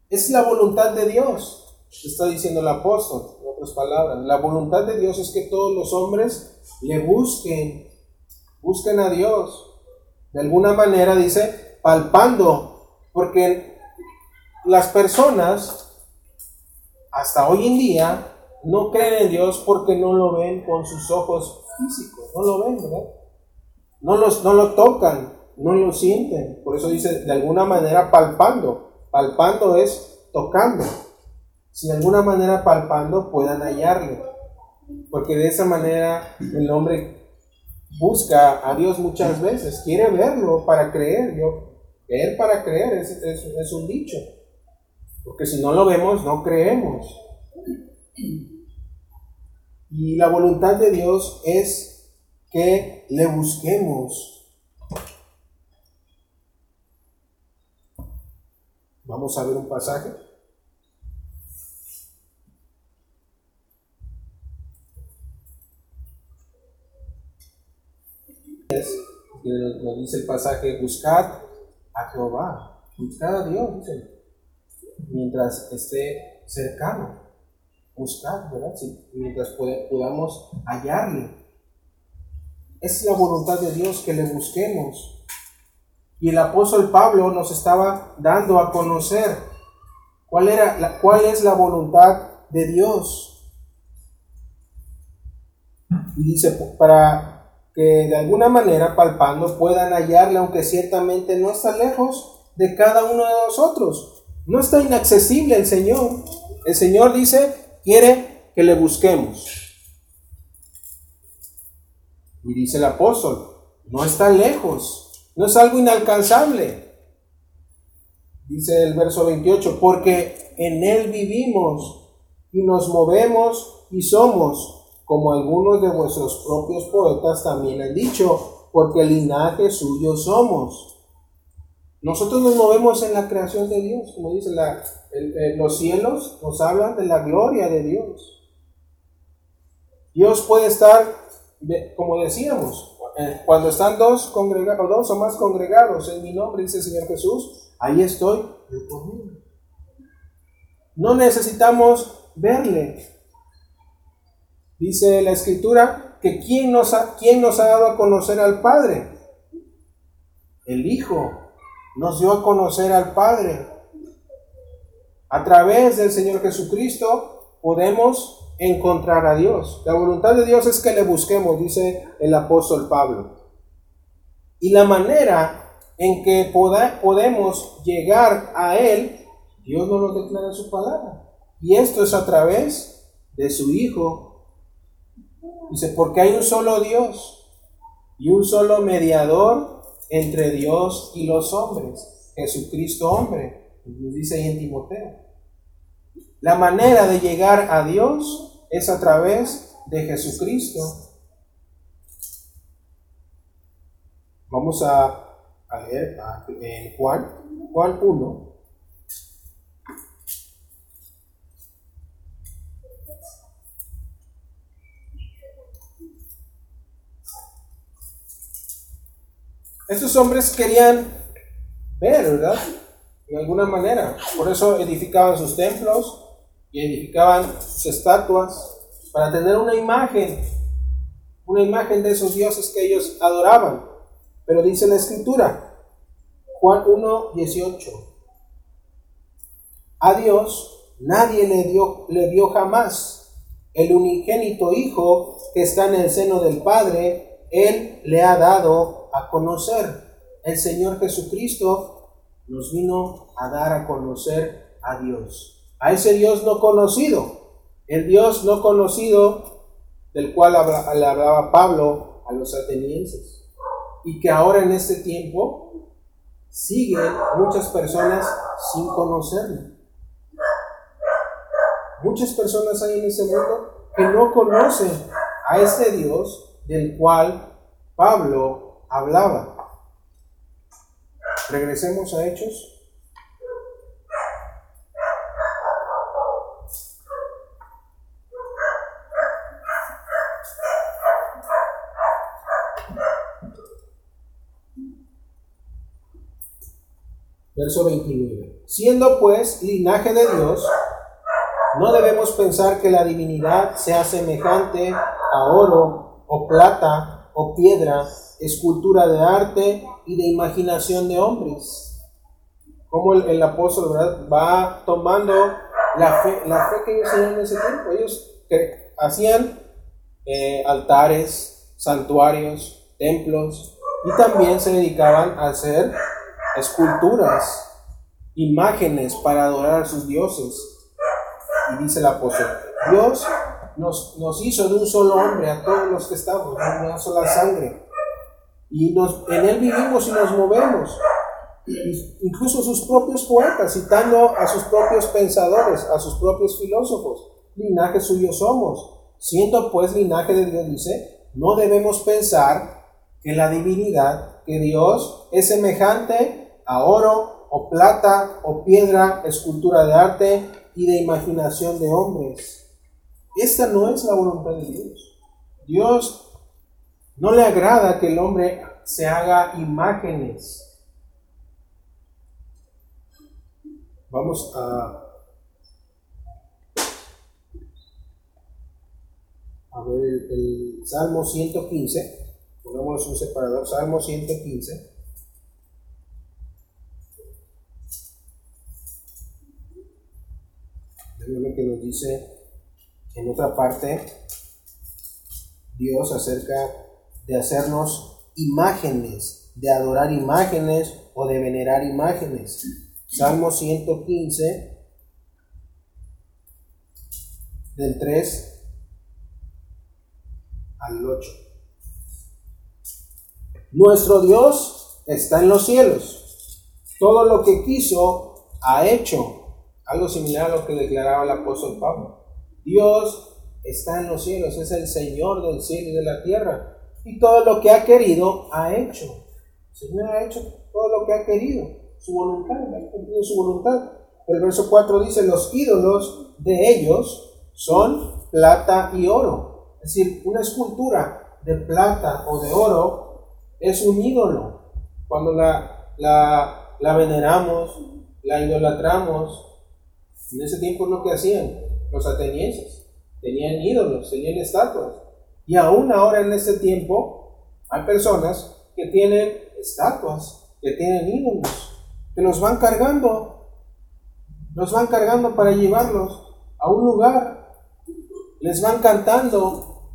S1: Es la voluntad de Dios, está diciendo el apóstol, en otras palabras. La voluntad de Dios es que todos los hombres le busquen, busquen a Dios. De alguna manera dice, palpando, porque las personas hasta hoy en día no creen en Dios porque no lo ven con sus ojos físicos, no lo ven, ¿verdad? No, los, no lo tocan, no lo sienten. Por eso dice, de alguna manera palpando. Palpando es tocando. Si de alguna manera palpando puedan hallarle. Porque de esa manera el hombre busca a Dios muchas veces. Quiere verlo para creer. Yo, para creer es, es un dicho. Porque si no lo vemos, no creemos. Y la voluntad de Dios es que le busquemos Vamos a ver un pasaje. nos dice el pasaje, buscad a Jehová, buscad a Dios, mientras esté cercano, buscad, ¿verdad? mientras podamos hallarle. Es la voluntad de Dios que le busquemos. Y el apóstol Pablo nos estaba dando a conocer cuál, era cuál es la voluntad de Dios. Y dice, para que de alguna manera palpando puedan hallarle, aunque ciertamente no está lejos de cada uno de nosotros. No está inaccesible el Señor. El Señor dice, quiere que le busquemos. Y dice el apóstol, no está lejos, no es algo inalcanzable. Dice el verso 28, porque en Él vivimos y nos movemos y somos como algunos de vuestros propios poetas también han dicho, porque el linaje suyo somos. Nosotros nos movemos en la creación de Dios, como dice la, los cielos, nos hablan de la gloria de Dios. Dios puede estar, como decíamos, eh, cuando están dos, congregados, dos o más congregados en mi nombre, dice el Señor Jesús, ahí estoy No necesitamos verle, Dice la escritura que ¿quién nos, ha, ¿quién nos ha dado a conocer al Padre? El Hijo nos dio a conocer al Padre. A través del Señor Jesucristo podemos encontrar a Dios. La voluntad de Dios es que le busquemos, dice el apóstol Pablo. Y la manera en que podemos llegar a Él, Dios nos lo declara en su palabra. Y esto es a través de su Hijo Dice, porque hay un solo Dios y un solo mediador entre Dios y los hombres, Jesucristo hombre, dice ahí en Timoteo. La manera de llegar a Dios es a través de Jesucristo. Vamos a, leer en Juan, Juan 1, Estos hombres querían ver, ¿verdad? De alguna manera. Por eso edificaban sus templos y edificaban sus estatuas para tener una imagen, una imagen de esos dioses que ellos adoraban. Pero dice la escritura, Juan 1, 18. A Dios nadie le, dio, le vio jamás. El unigénito Hijo que está en el seno del Padre, Él le ha dado a conocer. El Señor Jesucristo nos vino a dar a conocer a Dios. A ese Dios no conocido. El Dios no conocido del cual le hablaba Pablo a los atenienses. Y que ahora en este tiempo siguen muchas personas sin conocerlo. Muchas personas hay en ese mundo que no conocen a este Dios del cual Pablo hablaba. Regresemos a Hechos. Verso 29. Siendo pues linaje de Dios, no debemos pensar que la divinidad sea semejante a oro o plata o piedra escultura de arte y de imaginación de hombres. Como el, apóstol va tomando la fe, la fe que ellos tenían en ese tiempo. Ellos hacían eh, altares, santuarios, templos y también se dedicaban a hacer esculturas, imágenes para adorar a sus dioses. Y dice el apóstol, Dios nos, nos hizo de un solo hombre a todos los que estamos, de una sola sangre y nos, en él vivimos y nos movemos. Incluso sus propios poetas, citando a sus propios pensadores, a sus propios filósofos, linaje suyo somos. Siendo pues linaje de Dios, dice, no debemos pensar que la divinidad, que Dios es semejante a oro o plata o piedra, escultura de arte y de imaginación de hombres. Esta no es la voluntad de Dios. Dios No le agrada que el hombre se haga imágenes. Vamos a, ver el, el Salmo 115. Pongámonos un separador. Salmo 115. lo que nos dice en otra parte Dios acerca de hacernos imágenes, de adorar imágenes o de venerar imágenes. Salmo 115, del 3 al 8. Nuestro Dios está en los cielos. Todo lo que quiso ha hecho algo similar a lo que declaraba el apóstol Pablo. Dios está en los cielos, es el Señor del cielo y de la tierra. Y todo lo que ha querido, ha hecho. El Señor ha hecho todo lo que ha querido. Su voluntad, ha cumplido su voluntad. El verso 4 dice, los ídolos de ellos son plata y oro. Es decir, una escultura de plata o de oro es un ídolo. Cuando la, la, la veneramos, la idolatramos, en ese tiempo es lo que hacían los atenienses. Tenían ídolos, tenían estatuas. Y aún ahora en este tiempo hay personas que tienen estatuas, que tienen ídolos, que los van cargando, los van cargando para llevarlos a un lugar, les van cantando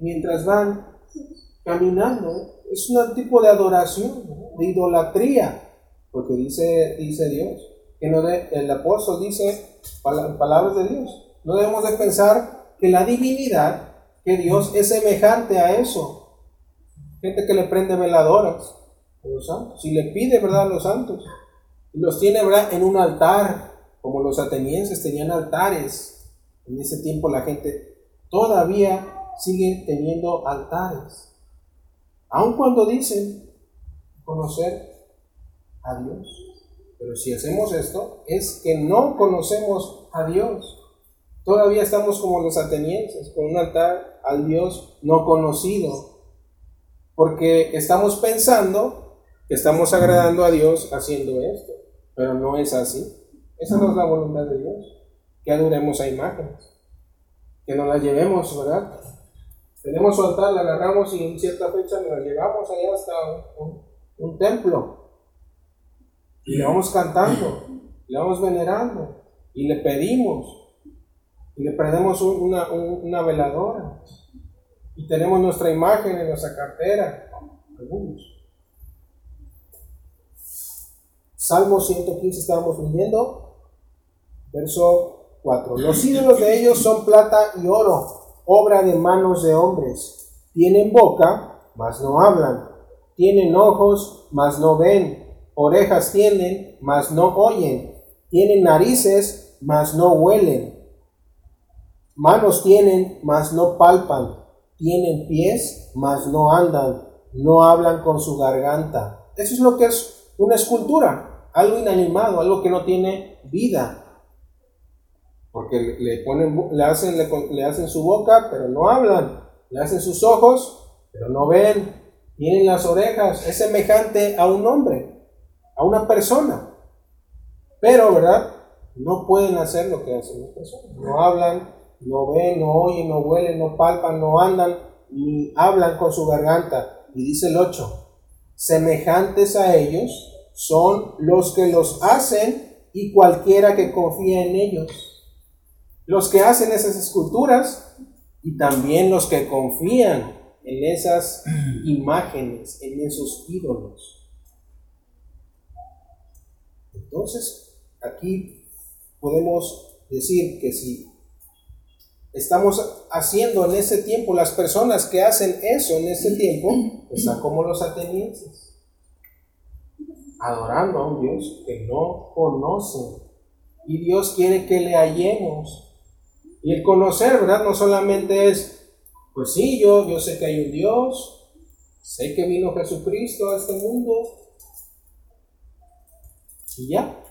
S1: mientras van caminando. Es un tipo de adoración, de idolatría, porque dice, dice Dios que no de, el apóstol dice palabras de Dios. No debemos de pensar que la divinidad, que Dios es semejante a eso. Gente que le prende veladoras a los santos, y le pide verdad a los santos, y los tiene verdad en un altar, como los atenienses tenían altares. En ese tiempo la gente todavía sigue teniendo altares, aun cuando dicen conocer a Dios. Pero si hacemos esto, es que no conocemos a Dios. Todavía estamos como los atenienses, con un altar al Dios no conocido. Porque estamos pensando que estamos agradando a Dios haciendo esto. Pero no es así. Esa no es la voluntad de Dios. Que adoremos a imágenes. Que nos la llevemos, ¿verdad? Tenemos su altar, la agarramos y en cierta fecha nos la llevamos allá hasta un templo y le vamos cantando, le vamos venerando y le pedimos y le prendemos una, una veladora y tenemos nuestra imagen en nuestra cartera, algunos. Salmo 115 estábamos leyendo, verso 4. Los ídolos de ellos son plata y oro, obra de manos de hombres. Tienen boca, mas no hablan. Tienen ojos, mas no ven Orejas tienen, mas no oyen. Tienen narices, mas no huelen. Manos tienen, mas no palpan. Tienen pies, mas no andan. No hablan con su garganta. Eso es lo que es una escultura. Algo inanimado, algo que no tiene vida. Porque le, ponen, le, hacen, le hacen su boca, pero no hablan. Le hacen sus ojos, pero no ven. Tienen las orejas. Es semejante a un hombre a una persona. Pero, ¿verdad? No pueden hacer lo que hacen las personas. No hablan, no ven, no oyen, no huelen, no palpan, no andan, ni hablan con su garganta. Y dice el 8, semejantes a ellos son los que los hacen y cualquiera que confía en ellos. Los que hacen esas esculturas y también los que confían en esas imágenes, en esos ídolos. Entonces, aquí podemos decir que si estamos haciendo en ese tiempo, las personas que hacen eso en ese tiempo, están como los atenienses, adorando a un Dios que no conocen. Y Dios quiere que le hallemos. Y el conocer, ¿verdad? No solamente es, pues sí, yo, yo sé que hay un Dios, sé que vino Jesucristo a este mundo, y ya.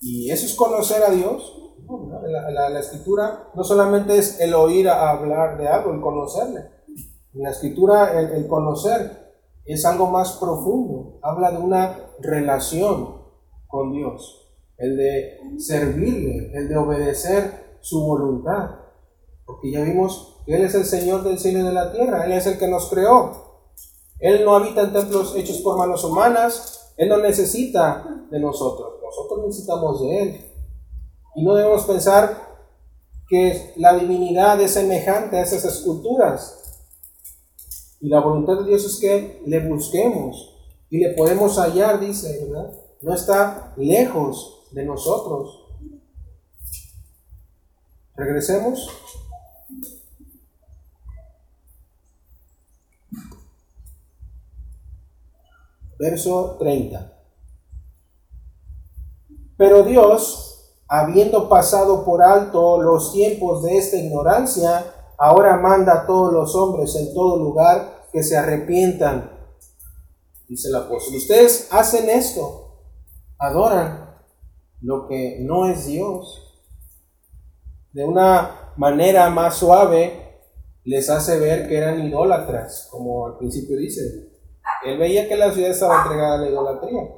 S1: Y eso es conocer a Dios. La, escritura no solamente es el oír hablar de algo, el conocerle. La escritura el, el conocer es algo más profundo. Habla de una relación con Dios. El de servirle, el de obedecer su voluntad. Porque ya vimos que Él es el Señor del cielo y de la tierra. Él es el que nos creó. Él no habita en templos hechos por manos humanas. Él no necesita de nosotros. Nosotros necesitamos de Él. Y no debemos pensar que la divinidad es semejante a esas esculturas. Y la voluntad de Dios es que le busquemos y le podemos hallar, dice, ¿verdad? No está lejos de nosotros. Regresemos. Verso 30. Pero Dios, habiendo pasado por alto los tiempos de esta ignorancia, ahora manda a todos los hombres en todo lugar que se arrepientan. Dice el apóstol, ustedes hacen esto, adoran lo que no es Dios. De una manera más suave les hace ver que eran idólatras, como al principio dice. Él veía que la ciudad estaba entregada a la idolatría.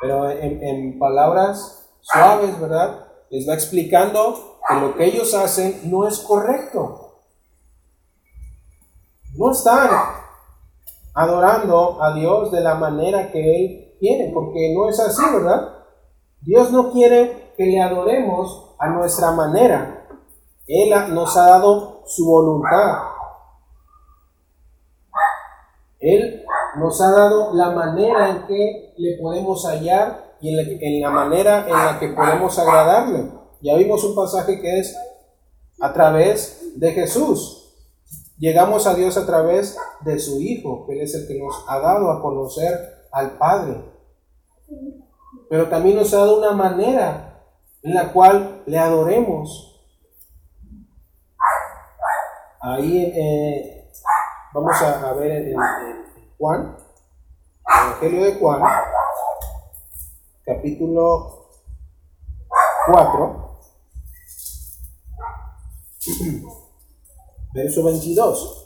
S1: Pero en, palabras suaves, ¿verdad? Les va explicando que lo que ellos hacen no es correcto. No están adorando a Dios de la manera que Él quiere, porque no es así, ¿verdad? Dios no quiere que le adoremos a nuestra manera. Él nos ha dado su voluntad. Él nos ha dado la manera en que le podemos hallar y en la, manera en la que podemos agradarle. Ya vimos un pasaje que es a través de Jesús. Llegamos a Dios a través de su Hijo, que es el que nos ha dado a conocer al Padre. Pero también nos ha dado una manera en la cual le adoremos. Ahí eh, vamos a, ver en Juan, Evangelio de Juan, capítulo 4, verso 22.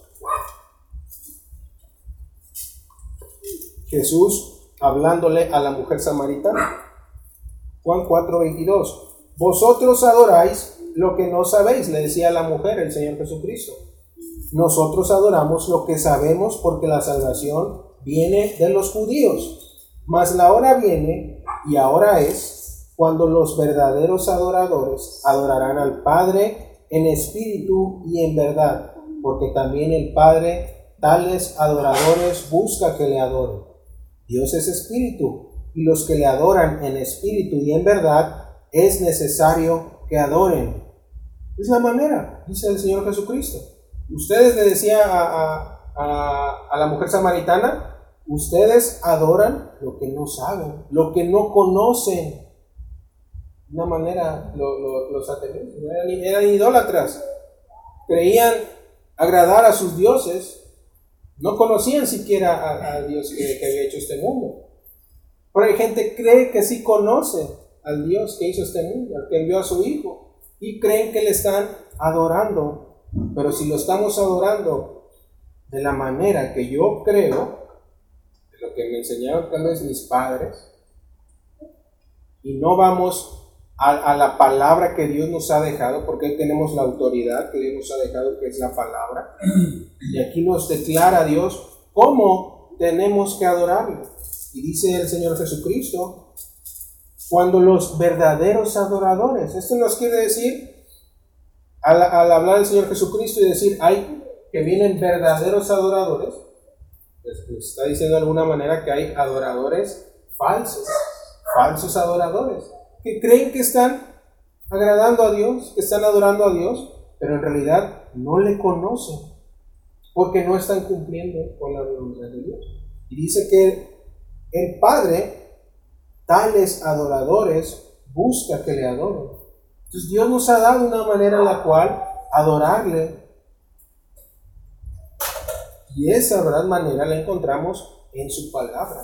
S1: Jesús hablándole a la mujer samaritana. Juan 4, 22. Vosotros adoráis lo que no sabéis, le decía la mujer el Señor Jesucristo. Nosotros adoramos lo que sabemos porque la salvación viene de los judíos. Mas la hora viene y ahora es cuando los verdaderos adoradores adorarán al Padre en espíritu y en verdad, porque también el Padre tales adoradores busca que le adoren. Dios es espíritu y los que le adoran en espíritu y en verdad es necesario que adoren. Es la manera, dice el Señor Jesucristo. Ustedes le decía a, la mujer samaritana, ustedes adoran lo que no saben, lo que no conocen. De una manera, los atenienses eran, idólatras, creían agradar a sus dioses, no conocían siquiera al Dios que, había hecho este mundo. Pero hay gente que cree que sí conoce al Dios que hizo este mundo, al que envió a su Hijo, y creen que le están adorando pero si lo estamos adorando de la manera que yo creo, lo que me enseñaron tal vez mis padres, y no vamos a, la palabra que Dios nos ha dejado, porque tenemos la autoridad que Dios nos ha dejado, que es la palabra, y aquí nos declara Dios cómo tenemos que adorarlo. Y dice el Señor Jesucristo, cuando los verdaderos adoradores, esto nos quiere decir al, hablar del Señor Jesucristo y decir, hay que vienen verdaderos adoradores, pues, está diciendo de alguna manera que hay adoradores falsos, falsos adoradores, que creen que están agradando a Dios, que están adorando a Dios, pero en realidad no le conocen, porque no están cumpliendo con la voluntad de Dios. Y dice que el Padre, tales adoradores, busca que le adoren. Entonces Dios nos ha dado una manera en la cual adorarle. Y esa verdad manera la encontramos en su palabra.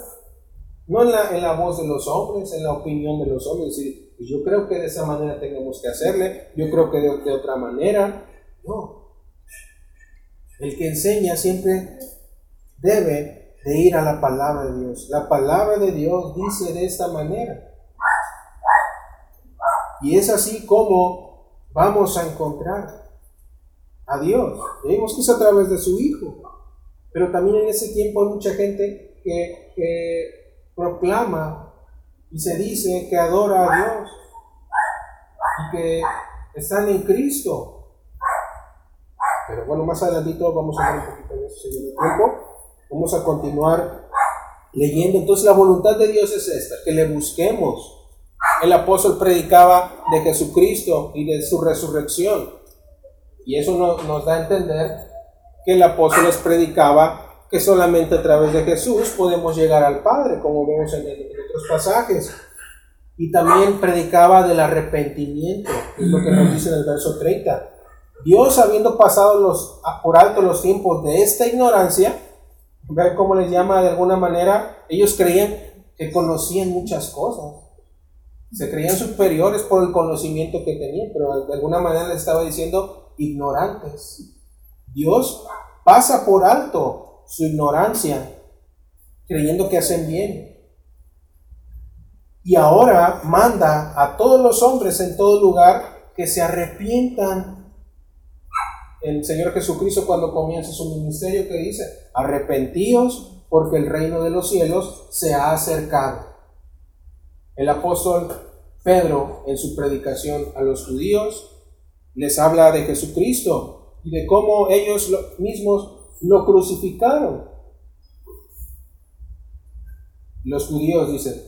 S1: No en la, en la voz de los hombres, en la opinión de los hombres. Es decir, pues yo creo que de esa manera tenemos que hacerle, yo creo que de, de otra manera. No. El que enseña siempre debe de ir a la palabra de Dios. La palabra de Dios dice de esta manera. Y es así como vamos a encontrar a Dios. Vemos que es a través de su Hijo. Pero también en ese tiempo hay mucha gente que, proclama y se dice que adora a Dios y que están en Cristo. Pero bueno, más adelantito vamos a ver un poquito de eso segundo tiempo. Vamos a continuar leyendo. Entonces la voluntad de Dios es esta, que le busquemos el apóstol predicaba de Jesucristo y de su resurrección. Y eso nos da a entender que el apóstol les predicaba que solamente a través de Jesús podemos llegar al Padre, como vemos en, otros pasajes. Y también predicaba del arrepentimiento, es lo que nos dice en el verso 30. Dios, habiendo pasado los, por alto los tiempos de esta ignorancia, ver cómo les llama de alguna manera, ellos creían que conocían muchas cosas se creían superiores por el conocimiento que tenían, pero de alguna manera le estaba diciendo ignorantes. Dios pasa por alto su ignorancia, creyendo que hacen bien. Y ahora manda a todos los hombres en todo lugar que se arrepientan. El Señor Jesucristo cuando comienza su ministerio que dice, arrepentíos porque el reino de los cielos se ha acercado. El apóstol Pedro en su predicación a los judíos les habla de Jesucristo y de cómo ellos mismos lo crucificaron. Los judíos dicen,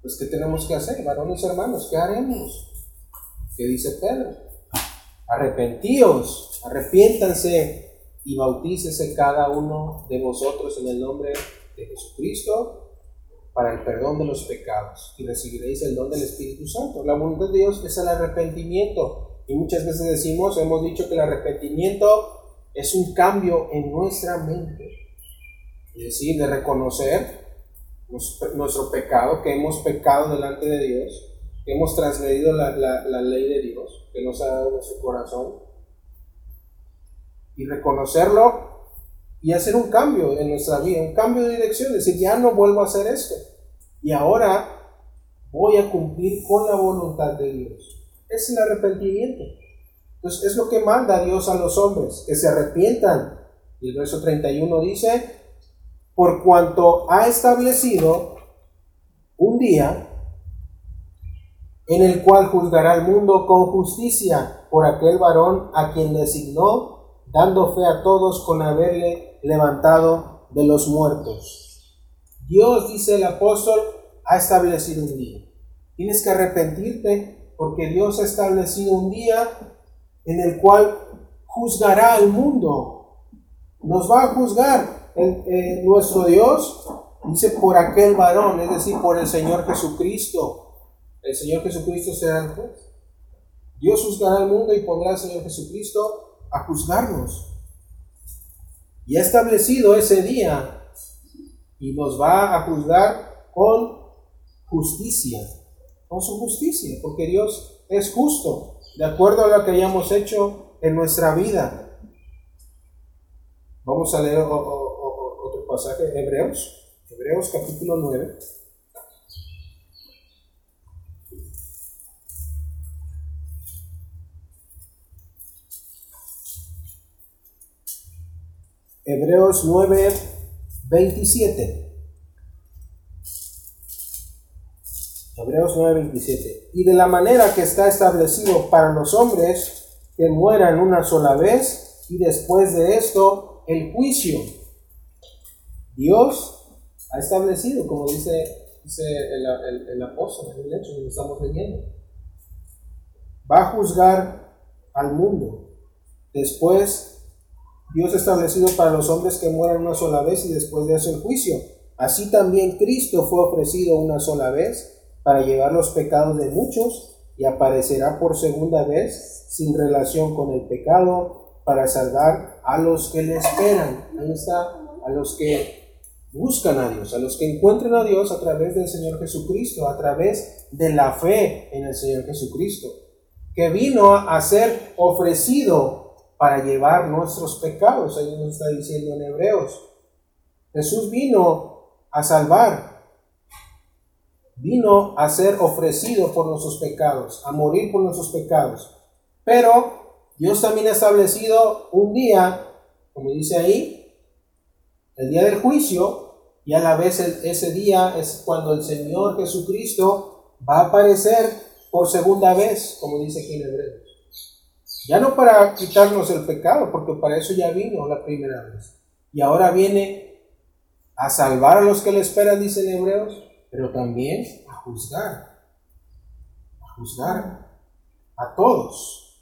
S1: pues ¿qué tenemos que hacer, varones hermanos? ¿Qué haremos? ¿Qué dice Pedro? Arrepentíos, arrepiéntanse y bautícese cada uno de vosotros en el nombre de Jesucristo para el perdón de los pecados y recibiréis el don del Espíritu Santo. La voluntad de Dios es el arrepentimiento y muchas veces decimos, hemos dicho que el arrepentimiento es un cambio en nuestra mente, es decir, de reconocer nuestro pecado, que hemos pecado delante de Dios, que hemos transgredido la, la ley de Dios, que nos ha dado nuestro corazón, y reconocerlo y hacer un cambio en nuestra vida, un cambio de dirección, decir, ya no vuelvo a hacer esto. Y ahora voy a cumplir con la voluntad de Dios. Es el arrepentimiento. Entonces es lo que manda Dios a los hombres, que se arrepientan. El verso 31 dice, por cuanto ha establecido un día en el cual juzgará al mundo con justicia por aquel varón a quien designó, dando fe a todos con haberle levantado de los muertos. Dios, dice el apóstol, ha establecido un día. Tienes que arrepentirte porque Dios ha establecido un día en el cual juzgará al mundo. Nos va a juzgar en, nuestro Dios, dice por aquel varón, es decir, por el Señor Jesucristo. El Señor Jesucristo será el juez. Dios juzgará al mundo y pondrá al Señor Jesucristo a juzgarnos y ha establecido ese día y nos va a juzgar con justicia, con su justicia, porque Dios es justo, de acuerdo a lo que hayamos hecho en nuestra vida. Vamos a leer otro pasaje, Hebreos, Hebreos capítulo 9. Hebreos 9, 27. Hebreos 9, 27. Y de la manera que está establecido para los hombres que mueran una sola vez y después de esto el juicio. Dios ha establecido, como dice, el, el, apóstol en el hecho que estamos leyendo, va a juzgar al mundo. Después Dios ha establecido para los hombres que mueran una sola vez y después de eso el juicio. Así también Cristo fue ofrecido una sola vez para llevar los pecados de muchos y aparecerá por segunda vez sin relación con el pecado para salvar a los que le esperan. Ahí está, a los que buscan a Dios, a los que encuentran a Dios a través del Señor Jesucristo, a través de la fe en el Señor Jesucristo, que vino a ser ofrecido para llevar nuestros pecados, ahí nos está diciendo en Hebreos. Jesús vino a salvar, vino a ser ofrecido por nuestros pecados, a morir por nuestros pecados. Pero Dios también ha establecido un día, como dice ahí, el día del juicio, y a la vez ese día es cuando el Señor Jesucristo va a aparecer por segunda vez, como dice aquí en Hebreos. Ya no para quitarnos el pecado, porque para eso ya vino la primera vez. Y ahora viene a salvar a los que le esperan, dice en Hebreos, pero también a juzgar. A juzgar a todos.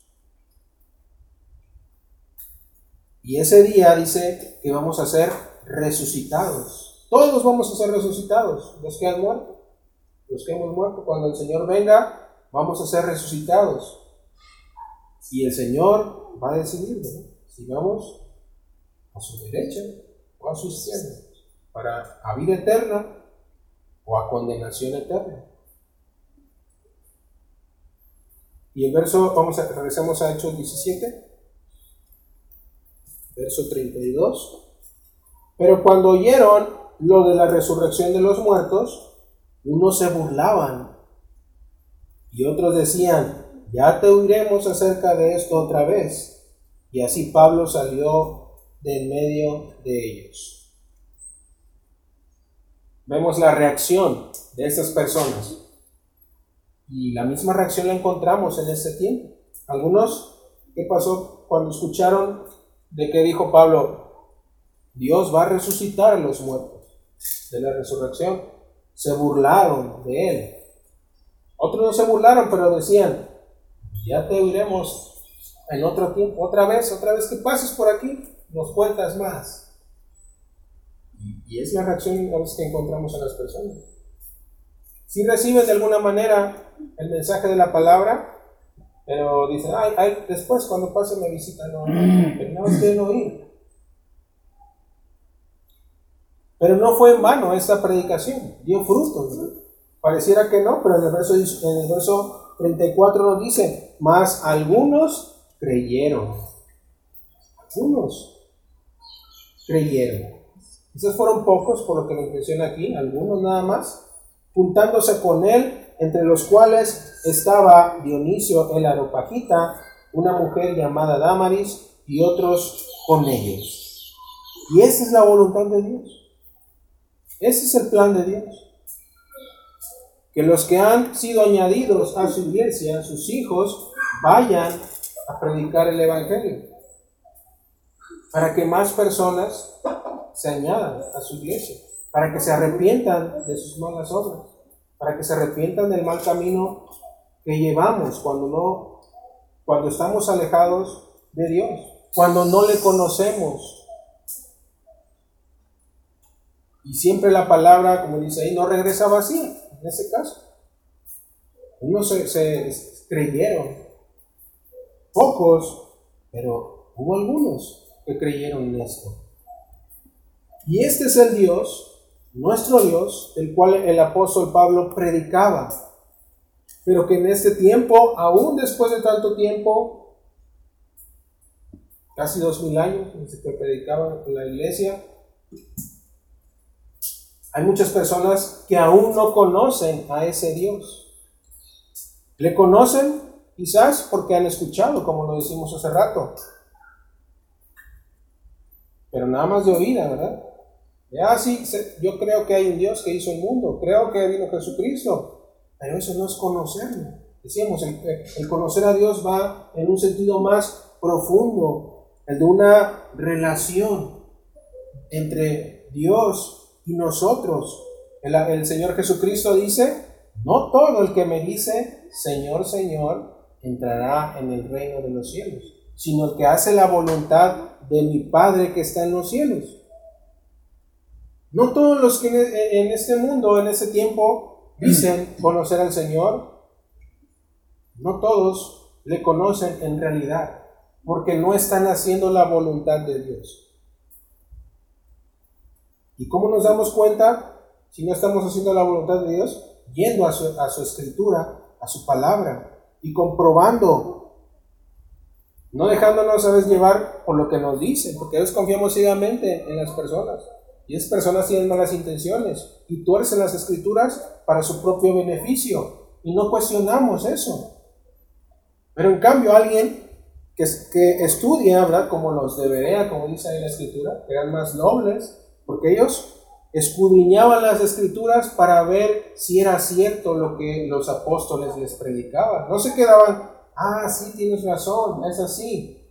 S1: Y ese día dice que vamos a ser resucitados. Todos vamos a ser resucitados, los que han muerto, los que hemos muerto. Cuando el Señor venga, vamos a ser resucitados. Y el Señor va a decidir si vamos a su derecha o a su izquierda, para a vida eterna o a condenación eterna. Y el verso, vamos a regresamos a Hechos 17, verso 32. Pero cuando oyeron lo de la resurrección de los muertos, unos se burlaban y otros decían, ya te oiremos acerca de esto otra vez. Y así Pablo salió de en medio de ellos. Vemos la reacción de estas personas. Y la misma reacción la encontramos en este tiempo. Algunos, ¿qué pasó cuando escucharon de qué dijo Pablo? Dios va a resucitar a los muertos de la resurrección. Se burlaron de él. Otros no se burlaron, pero decían, ya te oiremos en otro tiempo, otra vez, otra vez que pases por aquí, nos cuentas más. Y es la reacción que encontramos en las personas. Si reciben de alguna manera el mensaje de la palabra, pero dicen, ay, después cuando pase me visita, no, no quieren oír. Pero no fue en vano esta predicación, dio frutos. Pareciera que no, pero en el verso, en el verso 34 nos dice, más algunos creyeron. Algunos creyeron. Quizás fueron pocos, por lo que nos menciona aquí, algunos nada más, juntándose con él, entre los cuales estaba Dionisio el Aropagita, una mujer llamada Damaris y otros con ellos. Y esa es la voluntad de Dios ese es el plan de Dios. Que los que han sido añadidos a su iglesia, sus hijos, vayan a predicar el Evangelio. Para que más personas se añadan a su iglesia. Para que se arrepientan de sus malas obras. Para que se arrepientan del mal camino que llevamos cuando no, cuando estamos alejados de Dios. Cuando no le conocemos y siempre la palabra, como dice ahí, no regresa vacía, en ese caso. Unos se, creyeron, pocos, pero hubo algunos que creyeron en esto. Y este es el Dios, nuestro Dios, el cual el apóstol Pablo predicaba. Pero que en este tiempo, aún después de tanto tiempo, casi dos mil años, desde que predicaba en la iglesia, hay muchas personas que aún no conocen a ese Dios. Le conocen quizás porque han escuchado, como lo decimos hace rato. Pero nada más de oída, ¿verdad? Ya sí, yo creo que hay un Dios que hizo el mundo, creo que vino Jesucristo, pero eso no es conocerlo. Decíamos, el, el conocer a Dios va en un sentido más profundo, el de una relación entre Dios y nosotros, el, Señor Jesucristo dice, no todo el que me dice, Señor, Señor, entrará en el reino de los cielos, sino el que hace la voluntad de mi Padre que está en los cielos. No todos los que en este mundo, en este tiempo, dicen conocer al Señor, no todos le conocen en realidad, porque no están haciendo la voluntad de Dios. ¿Y cómo nos damos cuenta si no estamos haciendo la voluntad de Dios? Yendo a su, a su escritura, a su palabra y comprobando, no dejándonos a veces llevar por lo que nos dicen, porque a veces confiamos ciegamente en las personas. Y esas personas tienen malas intenciones y tuercen las escrituras para su propio beneficio. Y no cuestionamos eso. Pero en cambio alguien que, que estudia, ¿verdad? Como los de Berea, como dice ahí la escritura, eran más nobles, porque ellos escudriñaban las escrituras para ver si era cierto lo que los apóstoles les predicaban. No se quedaban, ah, sí, tienes razón, es así.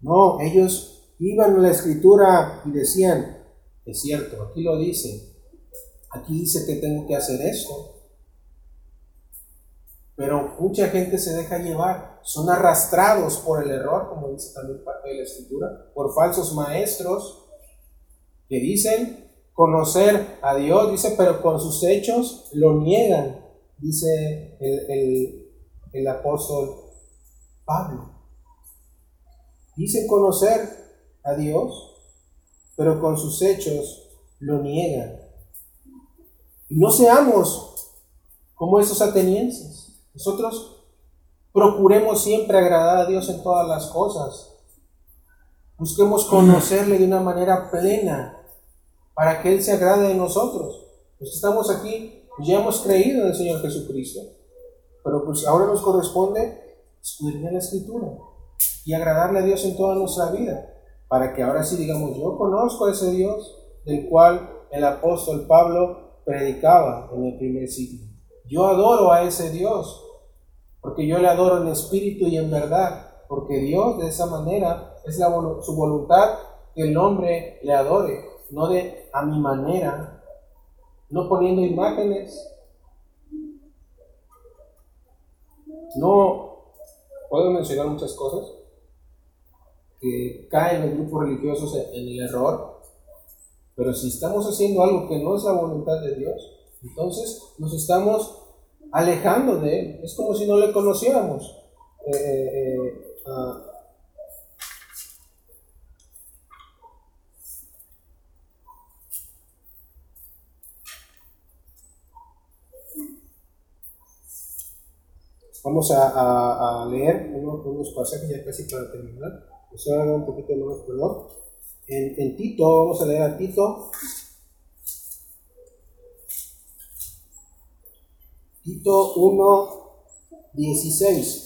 S1: No, ellos iban a la escritura y decían, es cierto, aquí lo dice, aquí dice que tengo que hacer esto. Pero mucha gente se deja llevar, son arrastrados por el error, como dice también parte de la escritura, por falsos maestros que dicen conocer a Dios, dice, pero con sus hechos lo niegan, dice el, apóstol Pablo. Dice conocer a Dios, pero con sus hechos lo niegan. Y no seamos como esos atenienses. Nosotros procuremos siempre agradar a Dios en todas las cosas. Busquemos conocerle de una manera plena, para que Él se agrade de nosotros. Los que estamos aquí, pues ya hemos creído en el Señor Jesucristo, pero pues ahora nos corresponde escudriñar la Escritura y agradarle a Dios en toda nuestra vida, para que ahora sí digamos, yo conozco a ese Dios del cual el apóstol Pablo predicaba en el primer siglo. Yo adoro a ese Dios, porque yo le adoro en espíritu y en verdad, porque Dios de esa manera es la, su voluntad que el hombre le adore no de a mi manera, no poniendo imágenes. No puedo mencionar muchas cosas que caen los grupos religiosos en el error, pero si estamos haciendo algo que no es la voluntad de Dios, entonces nos estamos alejando de Él. Es como si no le conociéramos. Eh, eh, eh, Vamos a, leer unos, pasajes ya casi para terminar. Dar un poquito menos perdón. En, en Tito, vamos a leer a Tito. Tito 1, 16.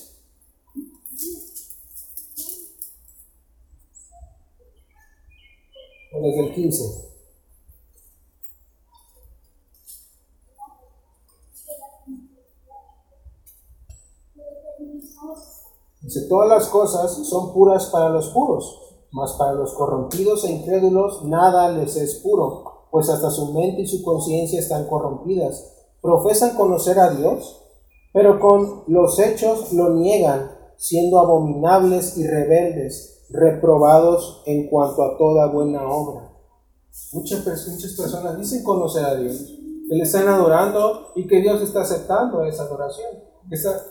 S1: Desde el 15. Todas las cosas son puras para los puros, mas para los corrompidos e incrédulos nada les es puro, pues hasta su mente y su conciencia están corrompidas. Profesan conocer a Dios, pero con los hechos lo niegan, siendo abominables y rebeldes, reprobados en cuanto a toda buena obra. Muchas, muchas personas dicen conocer a Dios, que le están adorando y que Dios está aceptando esa adoración.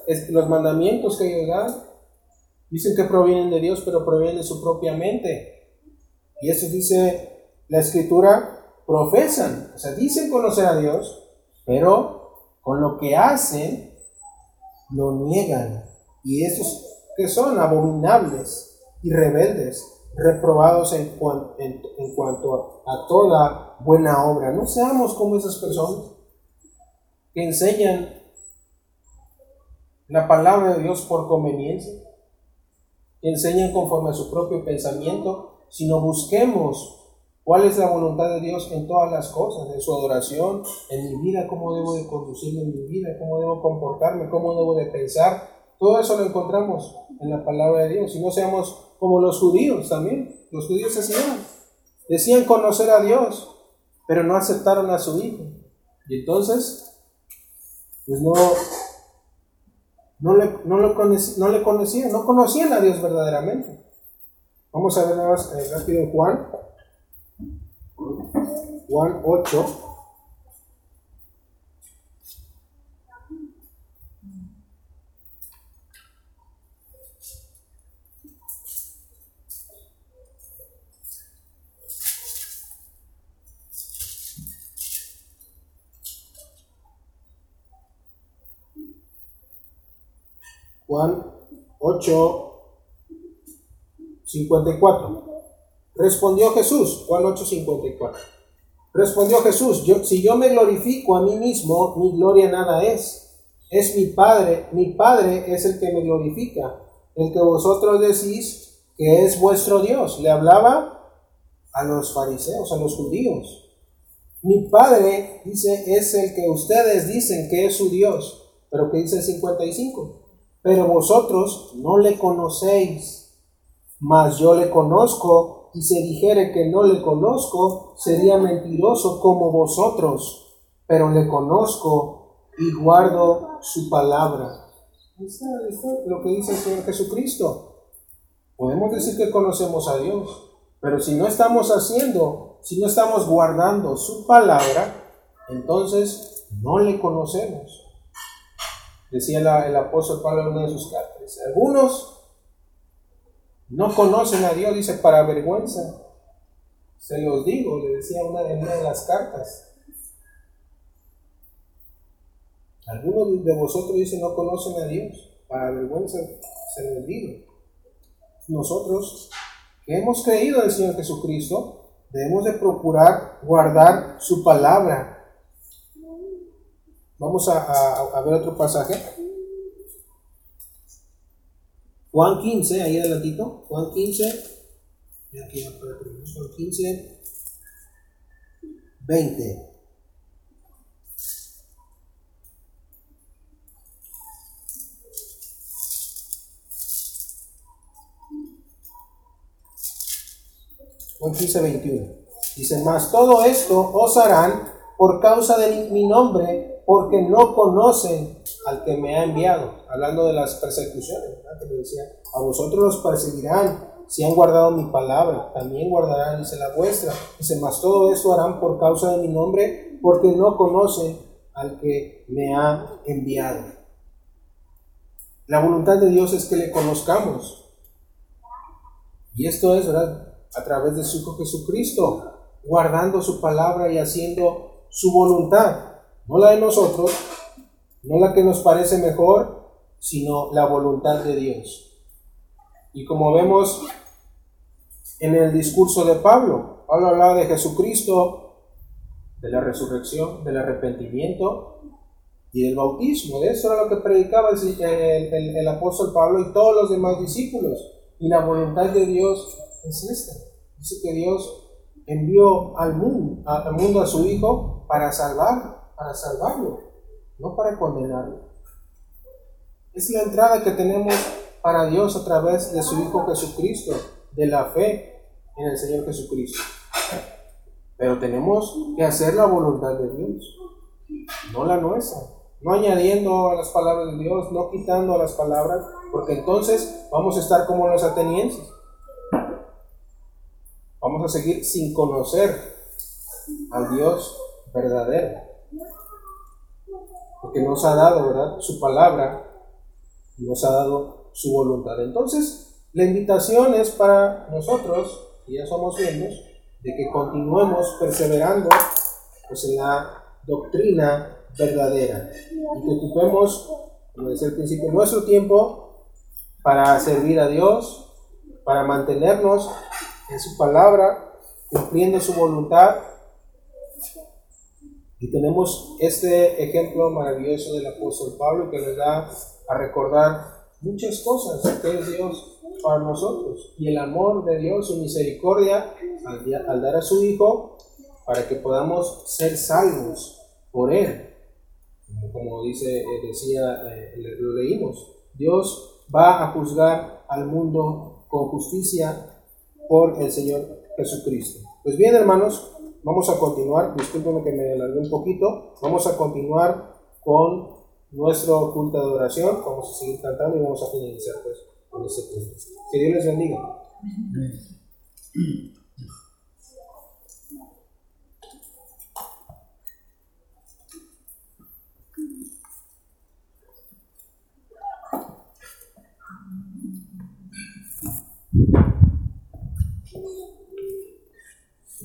S1: es, los mandamientos que ellos dan Dicen que provienen de Dios, pero provienen de su propia mente. Y eso dice la escritura, profesan, o sea, dicen conocer a Dios, pero con lo que hacen, lo niegan. Y esos que son abominables y rebeldes, reprobados en, en cuanto a toda buena obra. No seamos como esas personas que enseñan la palabra de Dios por conveniencia enseñan conforme a su propio pensamiento, sino busquemos cuál es la voluntad de Dios en todas las cosas, en su adoración, en mi vida, cómo debo de conducirme en mi vida, cómo debo comportarme, cómo debo de pensar. Todo eso lo encontramos en la palabra de Dios. Y no seamos como los judíos también. Los judíos hacían, decían conocer a Dios, pero no aceptaron a su Hijo. Y entonces, pues no, no le, no, lo no le conocían, no conocían a Dios verdaderamente. Vamos a ver más eh, rápido Juan. Juan 8. Juan 8, 54. Respondió Jesús, Juan 8, 54. Respondió Jesús, yo, si yo me glorifico a mí mismo, mi gloria nada es. Es mi Padre, mi Padre es el que me glorifica, el que vosotros decís que es vuestro Dios. Le hablaba a los fariseos, a los judíos. Mi Padre, dice, es el que ustedes dicen que es su Dios, pero que dice el 55. Pero vosotros no le conocéis, mas yo le conozco y se dijere que no le conozco, sería mentiroso como vosotros, pero le conozco y guardo su palabra. Está, lo que dice el Señor Jesucristo. Podemos decir que conocemos a Dios, pero si no estamos haciendo, si no estamos guardando su palabra, entonces no le conocemos. Decía el apóstol Pablo en una de sus cartas. Algunos no conocen a Dios, dice, para vergüenza. Se los digo, le decía una, en una de las cartas. Algunos de vosotros dicen no conocen a Dios, para vergüenza se los digo. Nosotros que hemos creído en el Señor Jesucristo, debemos de procurar guardar su palabra. Vamos a, a ver otro pasaje. Juan 15, ahí adelantito, Juan 15, aquí Juan 15, 20. Juan 15, 21. Dice, más todo esto os harán por causa de mi nombre, porque no conocen al que me ha enviado. Hablando de las persecuciones, a vosotros los perseguirán si han guardado mi palabra, también guardarán, dice la vuestra. Dice, más todo esto harán por causa de mi nombre, porque no conocen al que me ha enviado. La voluntad de Dios es que le conozcamos. Y esto es, ¿verdad? A través de su Hijo Jesucristo, guardando su palabra y haciendo su voluntad, no la de nosotros, no la que nos parece mejor, sino la voluntad de Dios. Y como vemos en el discurso de Pablo, Pablo hablaba de Jesucristo, de la resurrección, del arrepentimiento y del bautismo. De eso era lo que predicaba el, apóstol Pablo y todos los demás discípulos. Y la voluntad de Dios es esta. Dice que Dios envió al mundo, al mundo a su Hijo para salvar, para salvarlo no para condenarlo. Es la entrada que tenemos para Dios a través de su Hijo Jesucristo, de la fe en el Señor Jesucristo. Pero tenemos que hacer la voluntad de Dios, no la nuestra. No añadiendo a las palabras de Dios, no quitando a las palabras, porque entonces vamos a estar como los atenienses. Vamos a seguir sin conocer al Dios verdadero porque nos ha dado, ¿verdad? Su palabra y nos ha dado su voluntad. Entonces, la invitación es para nosotros, que ya somos miembros, de que continuemos perseverando pues, en la doctrina verdadera y que ocupemos, como decía principio, nuestro tiempo para servir a Dios, para mantenernos en su palabra, cumpliendo su voluntad y tenemos este ejemplo maravilloso del apóstol Pablo que nos da a recordar muchas cosas que es Dios para nosotros y el amor de Dios, su misericordia al, dar a su Hijo para que podamos ser salvos por Él. Como dice, eh, decía, eh, lo leímos, Dios va a juzgar al mundo con justicia por el Señor Jesucristo. Pues bien, hermanos, Vamos a continuar, discúlpenme que me alargué un poquito, vamos a continuar con nuestro culto de adoración, vamos a seguir cantando y vamos a finalizar pues con este punto. Que Dios les bendiga.